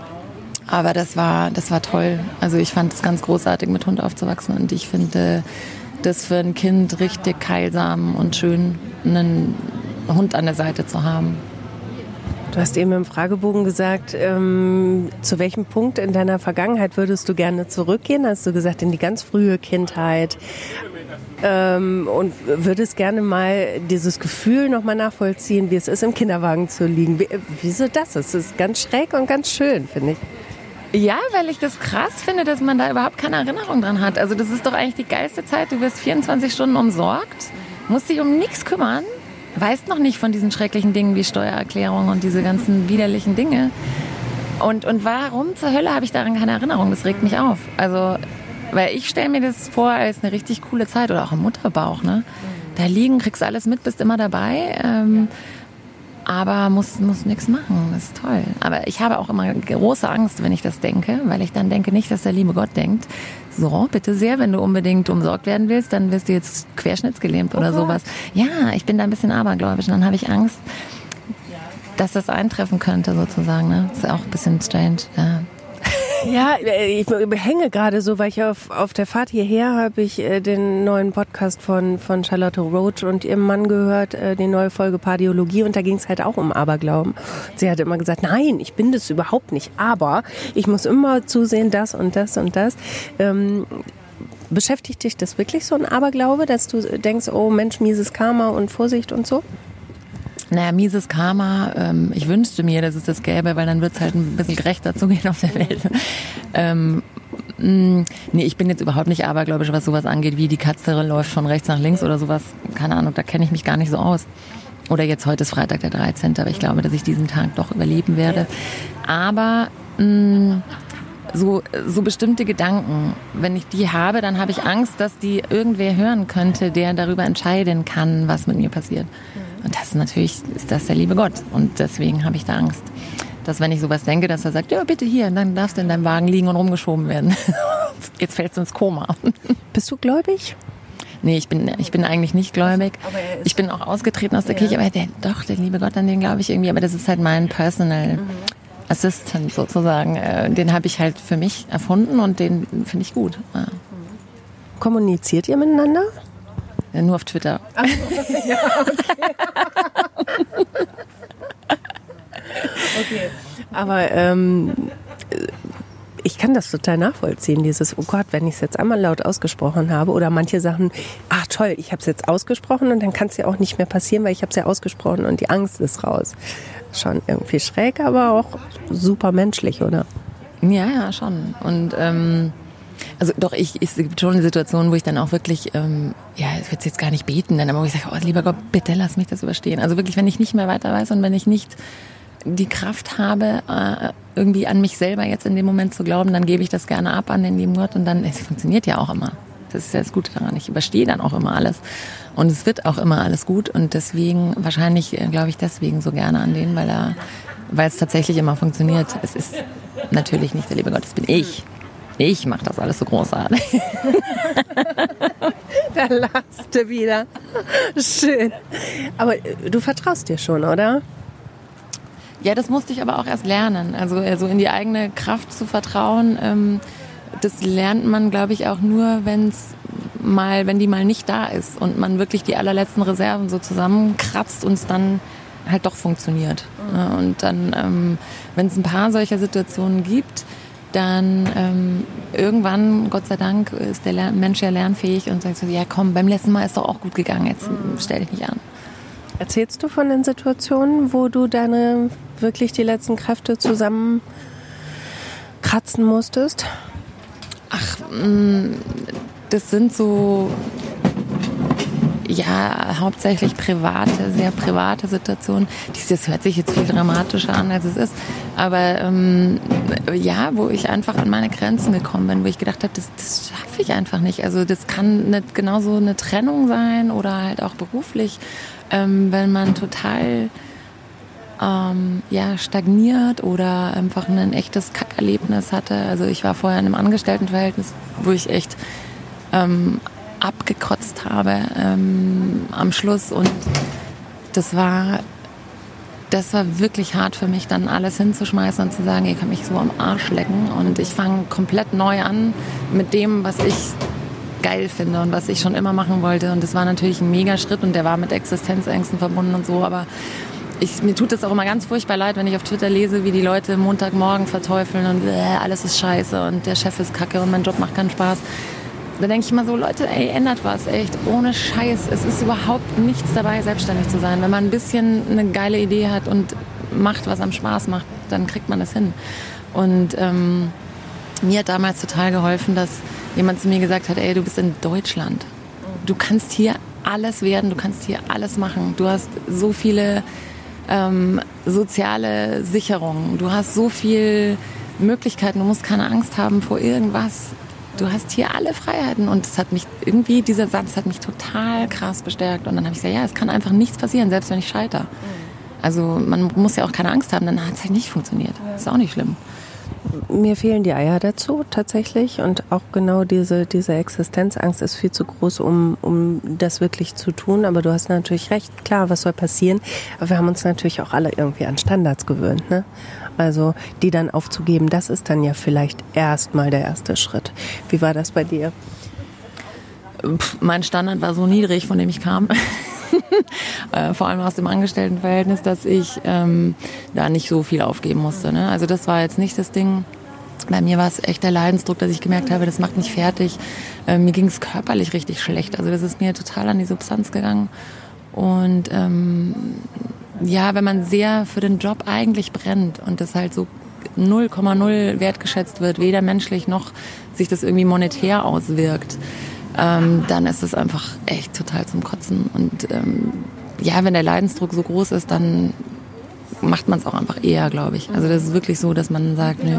aber das war, das war toll. Also ich fand es ganz großartig, mit Hund aufzuwachsen. Und ich finde das für ein Kind richtig heilsam und schön, einen Hund an der Seite zu haben. Du hast eben im Fragebogen gesagt, ähm, zu welchem Punkt in deiner Vergangenheit würdest du gerne zurückgehen? Hast du gesagt, in die ganz frühe Kindheit. Ähm, und würdest gerne mal dieses Gefühl nochmal nachvollziehen, wie es ist, im Kinderwagen zu liegen. Wie, wieso das? Es ist ganz schräg und ganz schön, finde ich. Ja, weil ich das krass finde, dass man da überhaupt keine Erinnerung dran hat. Also das ist doch eigentlich die geilste Zeit. Du wirst 24 Stunden umsorgt, musst dich um nichts kümmern weißt noch nicht von diesen schrecklichen Dingen wie Steuererklärung und diese ganzen widerlichen Dinge. Und, und warum zur Hölle habe ich daran keine Erinnerung? Das regt mich auf. Also, weil ich stelle mir das vor als eine richtig coole Zeit oder auch im Mutterbauch. Ne? Da liegen, kriegst alles mit, bist immer dabei. Ähm, aber muss, muss nichts machen. Das ist toll. Aber ich habe auch immer große Angst, wenn ich das denke, weil ich dann denke nicht, dass der liebe Gott denkt, so, bitte sehr, wenn du unbedingt umsorgt werden willst, dann wirst du jetzt querschnittsgelähmt oder oh sowas. Ja, ich bin da ein bisschen abergläubisch und dann habe ich Angst, dass das eintreffen könnte sozusagen. Ne? Das ist auch ein bisschen strange. Ja. Ja, ich hänge gerade so, weil ich auf, auf der Fahrt hierher habe ich äh, den neuen Podcast von, von Charlotte Roach und ihrem Mann gehört, äh, die neue Folge Pardiologie und da ging es halt auch um Aberglauben. Sie hat immer gesagt, nein, ich bin das überhaupt nicht, aber ich muss immer zusehen, das und das und das. Ähm, beschäftigt dich das wirklich so ein Aberglaube, dass du denkst, oh Mensch, mieses Karma und Vorsicht und so? Naja, mieses Karma, ähm, ich wünschte mir, dass es das gäbe, weil dann wird es halt ein bisschen gerechter zugehen auf der Welt. ähm, mh, mm, nee, ich bin jetzt überhaupt nicht abergläubisch, was sowas angeht, wie die Katze läuft von rechts nach links oder sowas. Keine Ahnung, da kenne ich mich gar nicht so aus. Oder jetzt heute ist Freitag der 13., aber ich glaube, dass ich diesen Tag doch überleben werde. Aber mh, mm, so, so bestimmte Gedanken, wenn ich die habe, dann habe ich Angst, dass die irgendwer hören könnte, der darüber entscheiden kann, was mit mir passiert. Und das ist natürlich, ist das der liebe Gott. Und deswegen habe ich da Angst. Dass wenn ich sowas denke, dass er sagt, ja bitte hier, dann darfst du in deinem Wagen liegen und rumgeschoben werden. Jetzt fällst du ins Koma. Bist du gläubig? Nee, ich bin, ich bin eigentlich nicht gläubig. Ich bin auch ausgetreten aus der ja. Kirche, aber der, doch, der liebe Gott, an den glaube ich irgendwie. Aber das ist halt mein Personal mhm. Assistant sozusagen. Äh, den habe ich halt für mich erfunden und den finde ich gut. Ja. Kommuniziert ihr miteinander? Ja, nur auf Twitter. Ach, ja, okay. okay. Aber ähm, ich kann das total nachvollziehen, dieses, oh Gott, wenn ich es jetzt einmal laut ausgesprochen habe oder manche Sachen, ach toll, ich habe es jetzt ausgesprochen und dann kann es ja auch nicht mehr passieren, weil ich habe es ja ausgesprochen und die Angst ist raus. Schon irgendwie schräg, aber auch super menschlich, oder? Ja, ja, schon. Und ähm, also doch, ich, es gibt schon eine Situation, wo ich dann auch wirklich, ähm, ja, ich würde jetzt gar nicht beten, dann aber wo ich sage, oh lieber Gott, bitte lass mich das überstehen. Also wirklich, wenn ich nicht mehr weiter weiß und wenn ich nicht die Kraft habe, äh, irgendwie an mich selber jetzt in dem Moment zu glauben, dann gebe ich das gerne ab an den lieben Gott und dann, es funktioniert ja auch immer. Das ist ja das Gute daran. Ich überstehe dann auch immer alles. Und es wird auch immer alles gut. Und deswegen, wahrscheinlich äh, glaube ich deswegen so gerne an den, weil er, weil es tatsächlich immer funktioniert. Es ist natürlich nicht der liebe Gott, es bin ich. Ich mache das alles so großartig. da lachst du wieder. Schön. Aber äh, du vertraust dir schon, oder? Ja, das musste ich aber auch erst lernen. Also, also in die eigene Kraft zu vertrauen, ähm, das lernt man, glaube ich, auch nur, wenn's mal, wenn die mal nicht da ist und man wirklich die allerletzten Reserven so zusammenkratzt und es dann halt doch funktioniert. Mhm. Und dann, ähm, wenn es ein paar solcher Situationen gibt, dann ähm, irgendwann, Gott sei Dank, ist der Mensch ja lernfähig und sagt so, ja komm, beim letzten Mal ist doch auch gut gegangen, jetzt stell dich nicht an. Erzählst du von den Situationen, wo du deine wirklich die letzten Kräfte zusammen kratzen musstest? Ach, mm, das sind so ja, hauptsächlich private, sehr private Situationen. Das hört sich jetzt viel dramatischer an, als es ist. Aber ähm, ja, wo ich einfach an meine Grenzen gekommen bin, wo ich gedacht habe, das, das schaffe ich einfach nicht. Also das kann nicht genauso eine Trennung sein oder halt auch beruflich, ähm, wenn man total ähm, ja, stagniert oder einfach ein echtes Kackerlebnis hatte. Also ich war vorher in einem Angestelltenverhältnis, wo ich echt ähm, abgekotzt habe ähm, am Schluss und das war das war wirklich hart für mich, dann alles hinzuschmeißen und zu sagen, ihr könnt mich so am Arsch lecken und ich fange komplett neu an mit dem, was ich geil finde und was ich schon immer machen wollte. Und das war natürlich ein Megaschritt und der war mit Existenzängsten verbunden und so, aber ich, mir tut es auch immer ganz furchtbar leid, wenn ich auf Twitter lese, wie die Leute Montagmorgen verteufeln und äh, alles ist scheiße und der Chef ist kacke und mein Job macht keinen Spaß. Da denke ich immer so, Leute, ey, ändert was, echt, ohne Scheiß. Es ist überhaupt nichts dabei, selbstständig zu sein. Wenn man ein bisschen eine geile Idee hat und macht, was am Spaß macht, dann kriegt man das hin. Und ähm, mir hat damals total geholfen, dass jemand zu mir gesagt hat, ey, du bist in Deutschland. Du kannst hier alles werden, du kannst hier alles machen. Du hast so viele ähm, soziale Sicherungen, du hast so viele Möglichkeiten, du musst keine Angst haben vor irgendwas du hast hier alle Freiheiten. Und das hat mich irgendwie, dieser Satz hat mich total krass bestärkt. Und dann habe ich gesagt, ja, es kann einfach nichts passieren, selbst wenn ich scheitere. Also man muss ja auch keine Angst haben, dann hat es halt nicht funktioniert. Ist auch nicht schlimm. Mir fehlen die Eier dazu tatsächlich und auch genau diese, diese Existenzangst ist viel zu groß, um, um das wirklich zu tun. Aber du hast natürlich recht, klar, was soll passieren? Aber wir haben uns natürlich auch alle irgendwie an Standards gewöhnt. Ne? Also die dann aufzugeben, das ist dann ja vielleicht erstmal der erste Schritt. Wie war das bei dir? Mein Standard war so niedrig, von dem ich kam. Äh, vor allem aus dem Angestelltenverhältnis, dass ich ähm, da nicht so viel aufgeben musste. Ne? Also das war jetzt nicht das Ding. Bei mir war es echt der Leidensdruck, dass ich gemerkt habe, das macht mich fertig. Äh, mir ging es körperlich richtig schlecht. Also das ist mir total an die Substanz gegangen. Und ähm, ja, wenn man sehr für den Job eigentlich brennt und das halt so 0,0 wertgeschätzt wird, weder menschlich noch sich das irgendwie monetär auswirkt, ähm, dann ist es einfach echt total zum Kotzen. Und ähm, ja, wenn der Leidensdruck so groß ist, dann macht man es auch einfach eher, glaube ich. Also das ist wirklich so, dass man sagt, nö,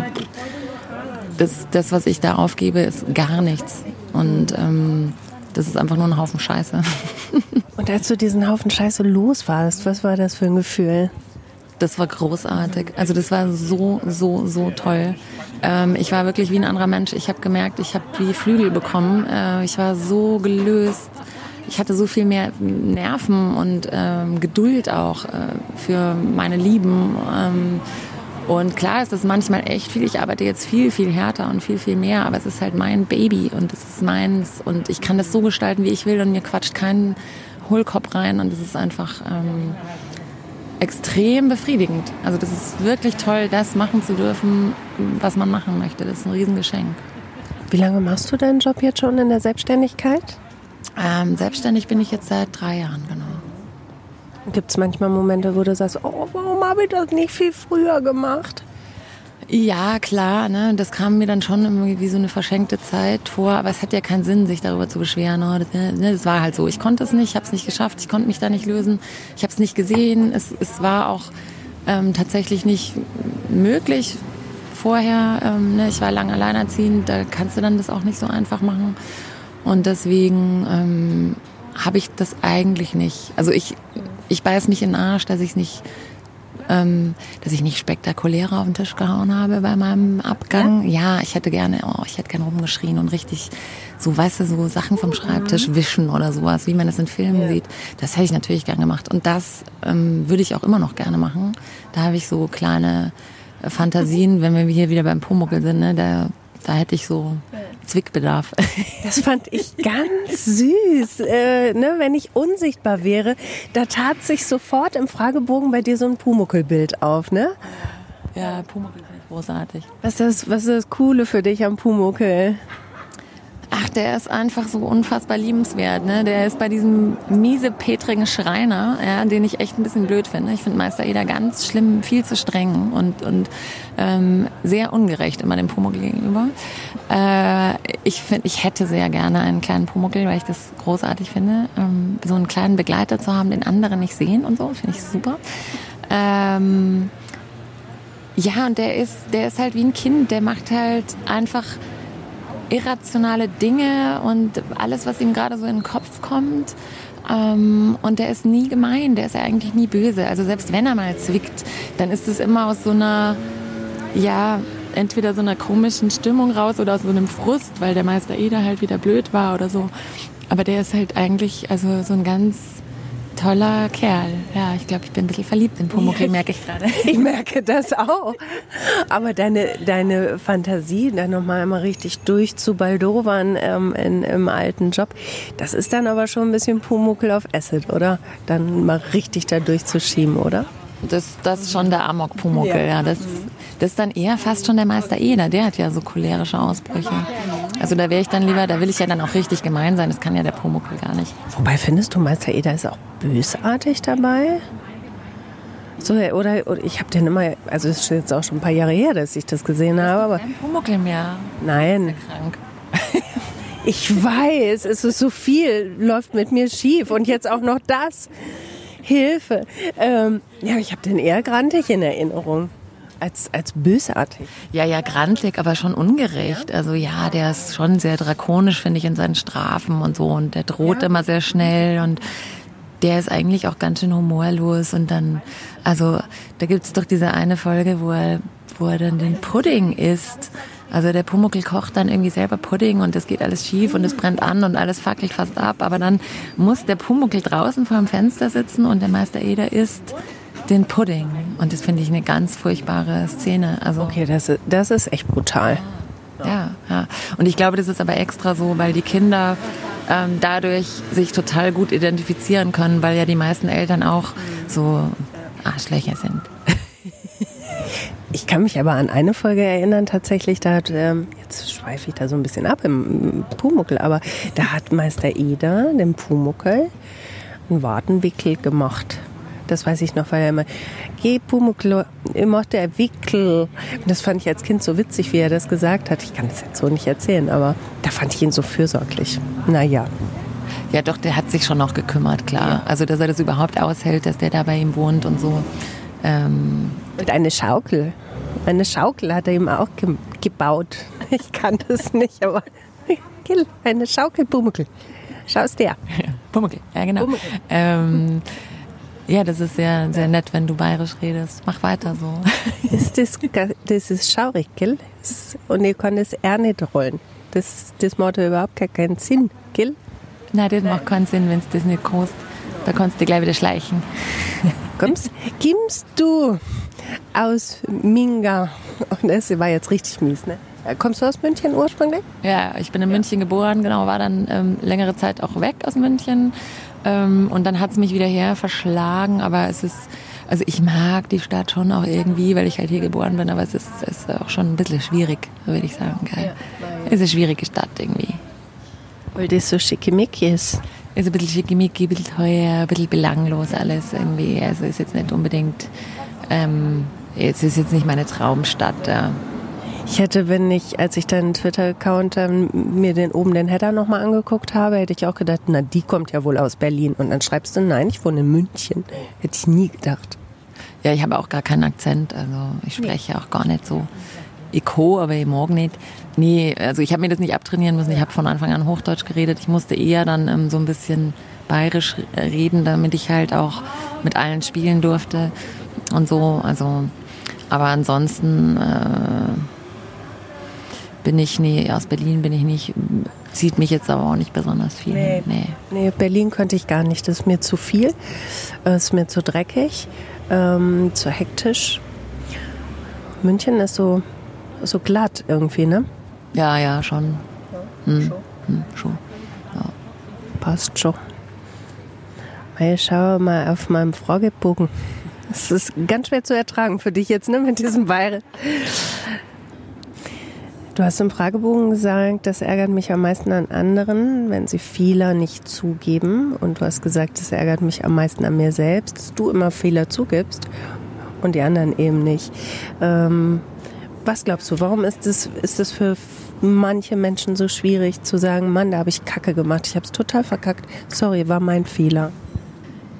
das, das, was ich da aufgebe, ist gar nichts. Und ähm, das ist einfach nur ein Haufen Scheiße. Und als du diesen Haufen Scheiße los warst, was war das für ein Gefühl? Das war großartig. Also das war so, so, so toll. Ähm, ich war wirklich wie ein anderer Mensch. Ich habe gemerkt, ich habe wie Flügel bekommen. Äh, ich war so gelöst. Ich hatte so viel mehr Nerven und ähm, Geduld auch äh, für meine Lieben. Ähm, und klar ist das manchmal echt viel. Ich arbeite jetzt viel, viel härter und viel, viel mehr, aber es ist halt mein Baby und es ist meins und ich kann das so gestalten, wie ich will und mir quatscht kein Hohlkopf rein und es ist einfach ähm, extrem befriedigend. Also das ist wirklich toll, das machen zu dürfen, was man machen möchte. Das ist ein Riesengeschenk. Wie lange machst du deinen Job jetzt schon in der Selbstständigkeit? Ähm, selbstständig bin ich jetzt seit drei Jahren, genau. Gibt es manchmal Momente, wo du sagst, oh, warum habe ich das nicht viel früher gemacht? Ja, klar, ne? das kam mir dann schon irgendwie wie so eine verschenkte Zeit vor, aber es hat ja keinen Sinn, sich darüber zu beschweren. Oh, das, ne? das war halt so, ich konnte es nicht, ich habe es nicht geschafft, ich konnte mich da nicht lösen, ich habe es nicht gesehen, es, es war auch ähm, tatsächlich nicht möglich vorher. Ähm, ne? Ich war lange alleinerziehend, da kannst du dann das auch nicht so einfach machen und deswegen ähm, habe ich das eigentlich nicht. Also ich ich beiß mich in den Arsch, dass ich nicht ähm, dass ich nicht spektakulärer auf den Tisch gehauen habe bei meinem Abgang. Ja, ja ich hätte gerne, oh, ich hätte gerne rumgeschrien und richtig so, weißt du, so Sachen vom Schreibtisch mhm. wischen oder sowas, wie man das in Filmen ja. sieht. Das hätte ich natürlich gerne gemacht. Und das ähm, würde ich auch immer noch gerne machen. Da habe ich so kleine Fantasien, wenn wir hier wieder beim Pumuckel sind, ne, da, da hätte ich so Zwickbedarf. Das fand ich ganz süß. Äh, ne, wenn ich unsichtbar wäre, da tat sich sofort im Fragebogen bei dir so ein Pumuckelbild auf, ne? Ja, Pumuckel ist großartig. Was ist, das, was ist das Coole für dich am Pumuckel? Ach, der ist einfach so unfassbar liebenswert. Ne? Der ist bei diesem miese, petrigen Schreiner, ja, den ich echt ein bisschen blöd finde. Ich finde Meister Eder ganz schlimm, viel zu streng und, und ähm, sehr ungerecht immer dem Pumuckl gegenüber. Äh, ich finde, ich hätte sehr gerne einen kleinen Pumuckl, weil ich das großartig finde. Ähm, so einen kleinen Begleiter zu haben, den andere nicht sehen und so, finde ich super. Ähm, ja, und der ist, der ist halt wie ein Kind, der macht halt einfach irrationale Dinge und alles, was ihm gerade so in den Kopf kommt. Ähm, und der ist nie gemein, der ist ja eigentlich nie böse. Also selbst wenn er mal zwickt, dann ist es immer aus so einer, ja, entweder so einer komischen Stimmung raus oder aus so einem Frust, weil der Meister Eder halt wieder blöd war oder so. Aber der ist halt eigentlich also so ein ganz toller Kerl. Ja, ich glaube, ich bin ein bisschen verliebt in Pumuckl, merke ich gerade. Ich merke das auch. Aber deine, deine Fantasie, dann nochmal einmal richtig durchzubaldowern ähm, in, im alten Job, das ist dann aber schon ein bisschen Pumuckl auf Acid, oder? Dann mal richtig da durchzuschieben, oder? Das, das ist schon der Amok-Pumuckl, ja. ja. Das, das ist dann eher fast schon der Meister Eder, der hat ja so cholerische Ausbrüche. Also da wäre ich dann lieber, da will ich ja dann auch richtig gemein sein, das kann ja der Pumuckl gar nicht. Wobei findest du, Meister Eder ist auch bösartig dabei? So, oder, oder ich habe den immer, also es ist jetzt auch schon ein paar Jahre her, dass ich das gesehen habe. Aber kein Pumuckl mehr. Nein. Krank. Ich weiß, es ist so viel, läuft mit mir schief und jetzt auch noch das. Hilfe. Ähm, ja, ich habe den eher grantig in Erinnerung. Als, als bösartig. Ja, ja, grantig, aber schon ungerecht. Ja? Also ja, der ist schon sehr drakonisch, finde ich, in seinen Strafen und so. Und der droht ja. immer sehr schnell und der ist eigentlich auch ganz schön humorlos. Und dann, also da gibt's doch diese eine Folge, wo er, wo er dann den Pudding isst also der Pumuckl kocht dann irgendwie selber Pudding und es geht alles schief und es brennt an und alles fackelt fast ab. Aber dann muss der Pumuckl draußen vor dem Fenster sitzen und der Meister Eder isst den Pudding. Und das finde ich eine ganz furchtbare Szene. Also okay, das ist, das ist echt brutal. Ja, ja. Und ich glaube, das ist aber extra so, weil die Kinder ähm, dadurch sich total gut identifizieren können, weil ja die meisten Eltern auch so Arschlöcher sind. Ich kann mich aber an eine Folge erinnern, tatsächlich, da hat, ähm, jetzt schweife ich da so ein bisschen ab im Pumuckel, aber da hat Meister Eder, dem Pumuckel, einen Wartenwickel gemacht. Das weiß ich noch, weil er immer, geh Pumuckl, mach der Wickel. Und das fand ich als Kind so witzig, wie er das gesagt hat. Ich kann das jetzt so nicht erzählen, aber da fand ich ihn so fürsorglich. Naja. Ja, doch, der hat sich schon noch gekümmert, klar. Also, dass er das überhaupt aushält, dass der da bei ihm wohnt und so. Ähm und eine Schaukel. Eine Schaukel hat er ihm auch ge gebaut. Ich kann das nicht, aber eine Schaukel, Pumuckl. Schau's dir. Ja, Pumuckl, ja genau. Ähm, ja, das ist sehr, sehr nett, wenn du bayerisch redest. Mach weiter so. Ist das, das ist schaurig, gell? Und ich kann das eher nicht rollen. Das, das macht überhaupt keinen Sinn, gell? Nein, das macht keinen Sinn, wenn du das nicht kannst. Da kannst du gleich wieder schleichen. Kommst, kommst du aus Minga? Und das war jetzt richtig mies, ne? Kommst du aus München ursprünglich? Ja, ich bin in München geboren, genau, war dann ähm, längere Zeit auch weg aus München. Ähm, und dann hat es mich wieder her verschlagen, aber es ist, also ich mag die Stadt schon auch irgendwie, weil ich halt hier geboren bin, aber es ist, ist auch schon ein bisschen schwierig, würde ich sagen. Gell? Ja, es ist eine schwierige Stadt irgendwie. Weil das so schickimicki ist ist ein bisschen schickimicki, ein bisschen teuer, ein bisschen belanglos alles irgendwie. Also ist jetzt nicht unbedingt, ähm, es ist jetzt nicht meine Traumstadt. Ja. Ich hätte, wenn ich, als ich deinen Twitter-Account ähm, mir den oben den Header nochmal angeguckt habe, hätte ich auch gedacht, na, die kommt ja wohl aus Berlin. Und dann schreibst du, nein, ich wohne in München. Hätte ich nie gedacht. Ja, ich habe auch gar keinen Akzent. Also ich spreche nee. auch gar nicht so. Ich ho, aber ich mag nicht. Nee, also ich habe mir das nicht abtrainieren müssen. Ich habe von Anfang an Hochdeutsch geredet. Ich musste eher dann ähm, so ein bisschen bayerisch reden, damit ich halt auch mit allen spielen durfte und so. Also, aber ansonsten äh, bin ich nie aus Berlin bin ich nicht. Zieht mich jetzt aber auch nicht besonders viel. Nee, nee. nee Berlin könnte ich gar nicht. Das ist mir zu viel. Das ist mir zu dreckig, ähm, zu hektisch. München ist so so glatt irgendwie, ne? Ja, ja, schon. Hm. Hm, schon. Ja. Passt schon. Ich schaue mal auf meinem Fragebogen. Das ist ganz schwer zu ertragen für dich jetzt, ne, mit diesem Bayern. Du hast im Fragebogen gesagt, das ärgert mich am meisten an anderen, wenn sie Fehler nicht zugeben. Und du hast gesagt, das ärgert mich am meisten an mir selbst, dass du immer Fehler zugibst und die anderen eben nicht. Ähm, was glaubst du, warum ist es ist das für manche Menschen so schwierig zu sagen, Mann, da habe ich Kacke gemacht, ich habe es total verkackt, sorry, war mein Fehler?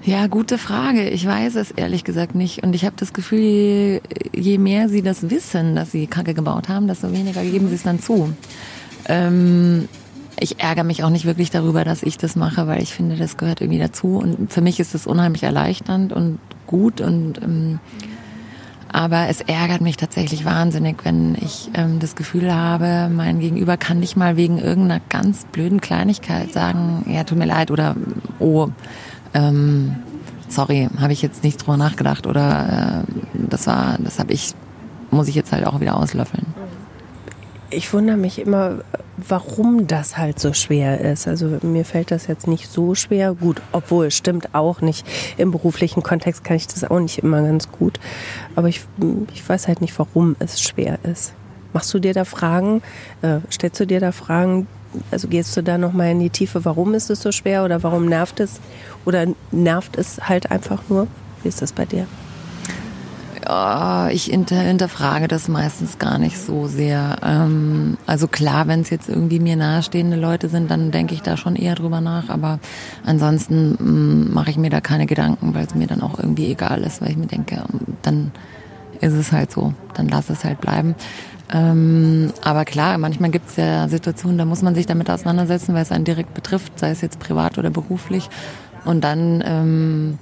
Ja, gute Frage. Ich weiß es ehrlich gesagt nicht. Und ich habe das Gefühl, je, je, mehr sie das wissen, dass sie Kacke gebaut haben, desto weniger geben sie es dann zu. Ähm, ich ärgere mich auch nicht wirklich darüber, dass ich das mache, weil ich finde, das gehört irgendwie dazu. Und für mich ist es unheimlich erleichternd und gut. Und ähm, aber es ärgert mich tatsächlich wahnsinnig, wenn ich ähm, das Gefühl habe, mein Gegenüber kann nicht mal wegen irgendeiner ganz blöden Kleinigkeit sagen, ja, tut mir leid oder oh, ähm, sorry, habe ich jetzt nicht drüber nachgedacht oder äh, das war, das habe ich, muss ich jetzt halt auch wieder auslöffeln. Ich wundere mich immer, warum das halt so schwer ist. Also mir fällt das jetzt nicht so schwer. Gut, obwohl es stimmt auch nicht. Im beruflichen Kontext kann ich das auch nicht immer ganz gut. Aber ich, ich weiß halt nicht, warum es schwer ist. Machst du dir da Fragen? Äh, stellst du dir da Fragen, also gehst du da nochmal in die Tiefe, warum ist es so schwer oder warum nervt es? Oder nervt es halt einfach nur? Wie ist das bei dir? Ja, ich hinterfrage das meistens gar nicht so sehr. Ähm, also klar, wenn es jetzt irgendwie mir nahestehende Leute sind, dann denke ich da schon eher drüber nach. Aber ansonsten mm, mache ich mir da keine Gedanken, weil es mir dann auch irgendwie egal ist, weil ich mir denke, dann ist es halt so, dann lass es halt bleiben. Ähm, aber klar, manchmal gibt es ja Situationen, da muss man sich damit auseinandersetzen, weil es einen direkt betrifft, sei es jetzt privat oder beruflich. Und dann ähm,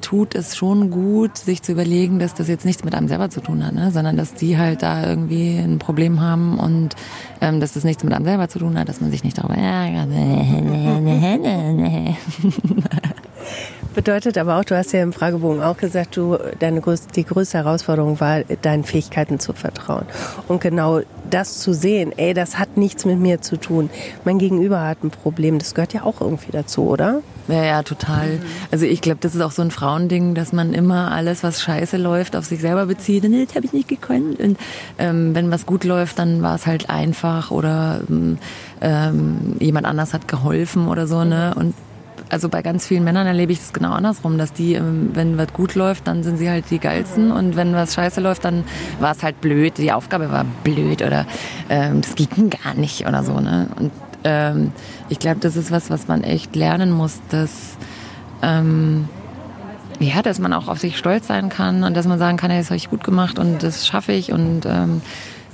tut es schon gut, sich zu überlegen, dass das jetzt nichts mit einem selber zu tun hat, ne? sondern dass die halt da irgendwie ein Problem haben und ähm, dass das nichts mit einem selber zu tun hat, dass man sich nicht darüber ärgert. Bedeutet aber auch, du hast ja im Fragebogen auch gesagt, du, deine größte, die größte Herausforderung war, deinen Fähigkeiten zu vertrauen. Und genau das zu sehen, ey, das hat nichts mit mir zu tun. Mein Gegenüber hat ein Problem, das gehört ja auch irgendwie dazu, oder? Ja, ja, total. Also ich glaube, das ist auch so ein Frauending, dass man immer alles, was scheiße läuft, auf sich selber bezieht. Nee, das habe ich nicht gekonnt. Und ähm, wenn was gut läuft, dann war es halt einfach oder ähm, jemand anders hat geholfen oder so. Ne? Und also bei ganz vielen Männern erlebe ich das genau andersrum, dass die, ähm, wenn was gut läuft, dann sind sie halt die geilsten und wenn was scheiße läuft, dann war es halt blöd, die Aufgabe war blöd oder ähm, das ging gar nicht oder so. Ne? Und ähm, ich glaube, das ist was, was man echt lernen muss, dass ähm, ja, dass man auch auf sich stolz sein kann und dass man sagen kann, hey, das habe ich gut gemacht und das schaffe ich und ähm,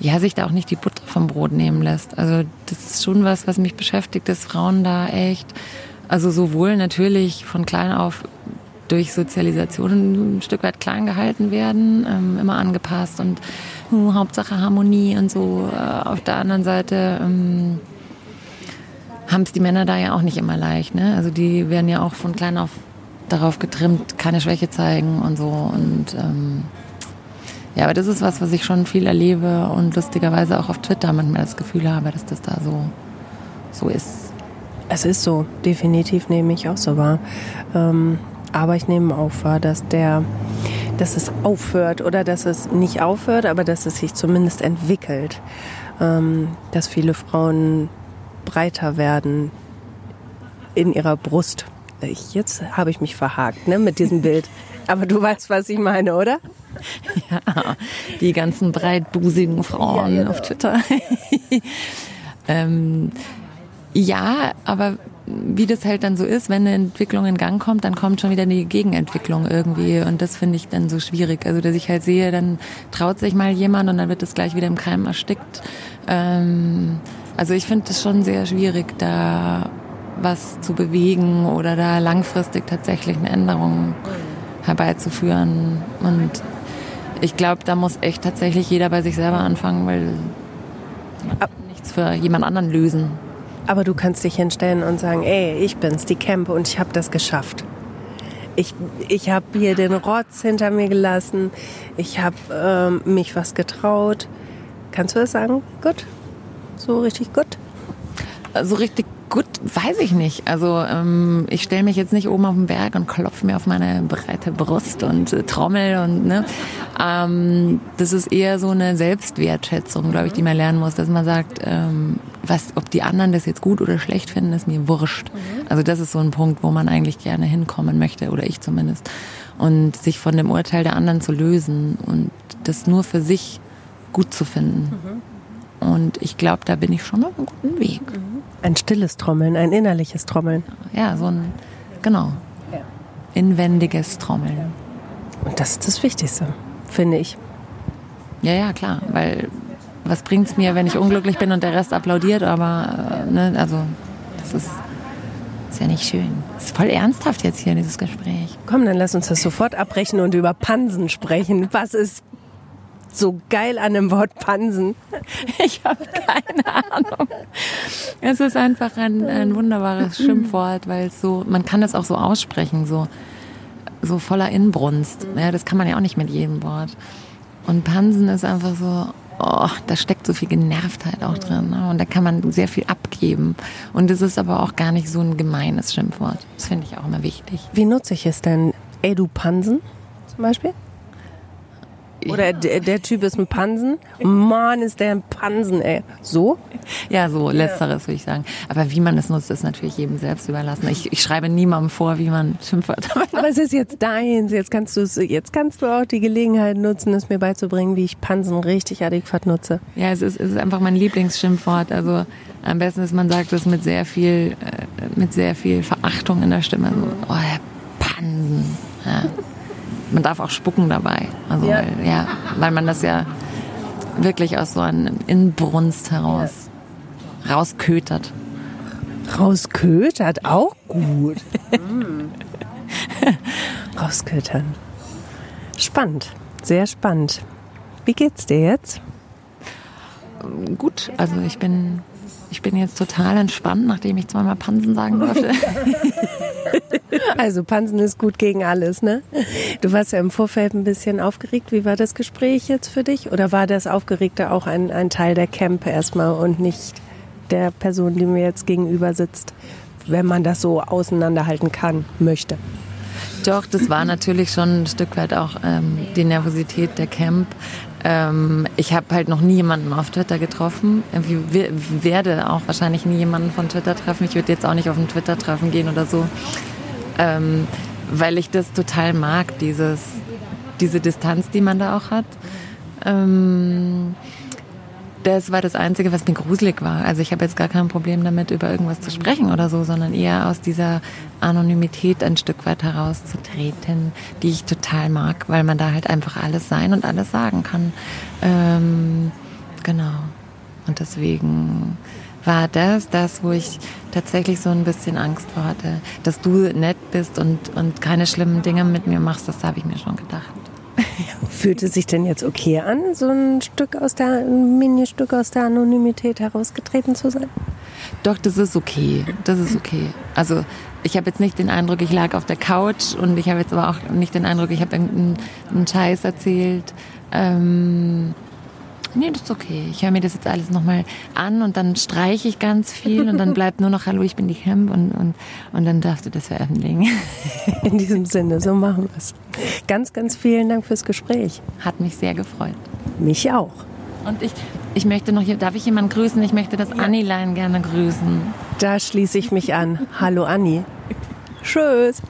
ja, sich da auch nicht die Butter vom Brot nehmen lässt. Also das ist schon was, was mich beschäftigt, dass Frauen da echt also sowohl natürlich von klein auf durch Sozialisation ein Stück weit klein gehalten werden, ähm, immer angepasst und uh, Hauptsache Harmonie und so. Äh, auf der anderen Seite ähm, haben es die Männer da ja auch nicht immer leicht. Ne? Also die werden ja auch von klein auf darauf getrimmt, keine Schwäche zeigen und so. Und ähm, ja, aber das ist was, was ich schon viel erlebe und lustigerweise auch auf Twitter manchmal das Gefühl habe, dass das da so, so ist. Es ist so, definitiv nehme ich auch so wahr. Ähm, aber ich nehme auch wahr, dass der, dass es aufhört oder dass es nicht aufhört, aber dass es sich zumindest entwickelt. Ähm, dass viele Frauen breiter werden in ihrer Brust. Ich, jetzt habe ich mich verhakt ne, mit diesem Bild. Aber du weißt, was ich meine, oder? Ja, die ganzen breitbusigen Frauen ja, genau. auf Twitter. ähm, ja, aber wie das halt dann so ist, wenn eine Entwicklung in Gang kommt, dann kommt schon wieder die Gegenentwicklung irgendwie und das finde ich dann so schwierig. Also dass ich halt sehe, dann traut sich mal jemand und dann wird das gleich wieder im Keim erstickt. Ähm, also ich finde es schon sehr schwierig, da was zu bewegen oder da langfristig tatsächlich eine Änderung herbeizuführen. Und ich glaube, da muss echt tatsächlich jeder bei sich selber anfangen, weil kann nichts für jemand anderen lösen. Aber du kannst dich hinstellen und sagen, ey, ich bin's, die Campe und ich habe das geschafft. Ich, ich habe hier den Rotz hinter mir gelassen. Ich habe ähm, mich was getraut. Kannst du das sagen? Gut? So richtig gut? So richtig Gut, weiß ich nicht. Also ähm, ich stelle mich jetzt nicht oben auf den Berg und klopfe mir auf meine breite Brust und äh, trommel und ne. Ähm, das ist eher so eine Selbstwertschätzung, glaube ich, die man lernen muss, dass man sagt, ähm, was, ob die anderen das jetzt gut oder schlecht finden, ist mir wurscht. Mhm. Also das ist so ein Punkt, wo man eigentlich gerne hinkommen möchte oder ich zumindest und sich von dem Urteil der anderen zu lösen und das nur für sich gut zu finden. Mhm. Und ich glaube, da bin ich schon auf einem guten Weg. Ein stilles Trommeln, ein innerliches Trommeln. Ja, so ein, genau, inwendiges Trommeln. Und das ist das Wichtigste, finde ich. Ja, ja, klar, weil was bringt es mir, wenn ich unglücklich bin und der Rest applaudiert, aber, äh, ne, also, das ist, ist ja nicht schön. Das ist voll ernsthaft jetzt hier, dieses Gespräch. Komm, dann lass uns das sofort abbrechen und über Pansen sprechen. Was ist so geil an dem Wort Pansen? Ich habe keine Ahnung. Es ist einfach ein, ein wunderbares Schimpfwort, weil so, man kann es auch so aussprechen, so, so voller Inbrunst. Ja, das kann man ja auch nicht mit jedem Wort. Und Pansen ist einfach so, oh, da steckt so viel Genervtheit auch drin. Ne? Und da kann man sehr viel abgeben. Und es ist aber auch gar nicht so ein gemeines Schimpfwort. Das finde ich auch immer wichtig. Wie nutze ich es denn? Ey, du Pansen zum Beispiel? Oder der, der, Typ ist ein Pansen. Mann, ist der ein Pansen, ey. So? Ja, so, letzteres würde ich sagen. Aber wie man es nutzt, ist natürlich jedem selbst überlassen. Ich, ich schreibe niemandem vor, wie man Schimpfwörter Aber es ist jetzt deins. Jetzt kannst, du jetzt kannst du auch die Gelegenheit nutzen, es mir beizubringen, wie ich Pansen richtig adäquat nutze. Ja, es ist, es ist einfach mein Lieblingsschimpfwort. Also am besten ist, man sagt es mit sehr viel, äh, mit sehr viel Verachtung in der Stimme. So, oh, Herr Pansen. Ja man darf auch spucken dabei. Also ja. Weil, ja, weil man das ja wirklich aus so einem Inbrunst heraus rauskötert. Rauskötert auch gut. Rauskötern. Spannend, sehr spannend. Wie geht's dir jetzt? Gut, also ich bin ich bin jetzt total entspannt, nachdem ich zweimal Pansen sagen durfte. Also Pansen ist gut gegen alles, ne? Du warst ja im Vorfeld ein bisschen aufgeregt. Wie war das Gespräch jetzt für dich? Oder war das Aufgeregte auch ein, ein Teil der Camp erstmal und nicht der Person, die mir jetzt gegenüber sitzt, wenn man das so auseinanderhalten kann, möchte? Doch, das war natürlich schon ein Stück weit auch ähm, die Nervosität der Camp. Ähm, ich habe halt noch nie jemanden auf Twitter getroffen. Ich werde auch wahrscheinlich nie jemanden von Twitter treffen. Ich würde jetzt auch nicht auf ein Twitter-Treffen gehen oder so. Ähm, weil ich das total mag, dieses, diese Distanz, die man da auch hat. Ähm, das war das Einzige, was mir gruselig war. Also ich habe jetzt gar kein Problem damit, über irgendwas zu sprechen oder so, sondern eher aus dieser Anonymität ein Stück weit herauszutreten, die ich total mag, weil man da halt einfach alles sein und alles sagen kann. Ähm, genau. Und deswegen war das das, wo ich tatsächlich so ein bisschen Angst vor hatte. Dass du nett bist und, und keine schlimmen Dinge mit mir machst, das habe ich mir schon gedacht. Fühlt es sich denn jetzt okay an, so ein Stück aus der, ein Mini-Stück aus der Anonymität herausgetreten zu sein? Doch, das ist okay. Das ist okay. Also ich habe jetzt nicht den Eindruck, ich lag auf der Couch und ich habe jetzt aber auch nicht den Eindruck, ich habe irgendeinen Scheiß erzählt. Ähm, nee, das ist okay. Ich höre mir das jetzt alles nochmal an und dann streiche ich ganz viel und dann bleibt nur noch Hallo, ich bin die Hemp und, und, und dann darfst du das veröffentlichen. In diesem Sinne, so machen wir es. Ganz, ganz vielen Dank fürs Gespräch. Hat mich sehr gefreut. Mich auch. Und ich, ich möchte noch, hier, darf ich jemanden grüßen? Ich möchte das ja. Annilein gerne grüßen. Da schließe ich mich an. Hallo Anni. Tschüss.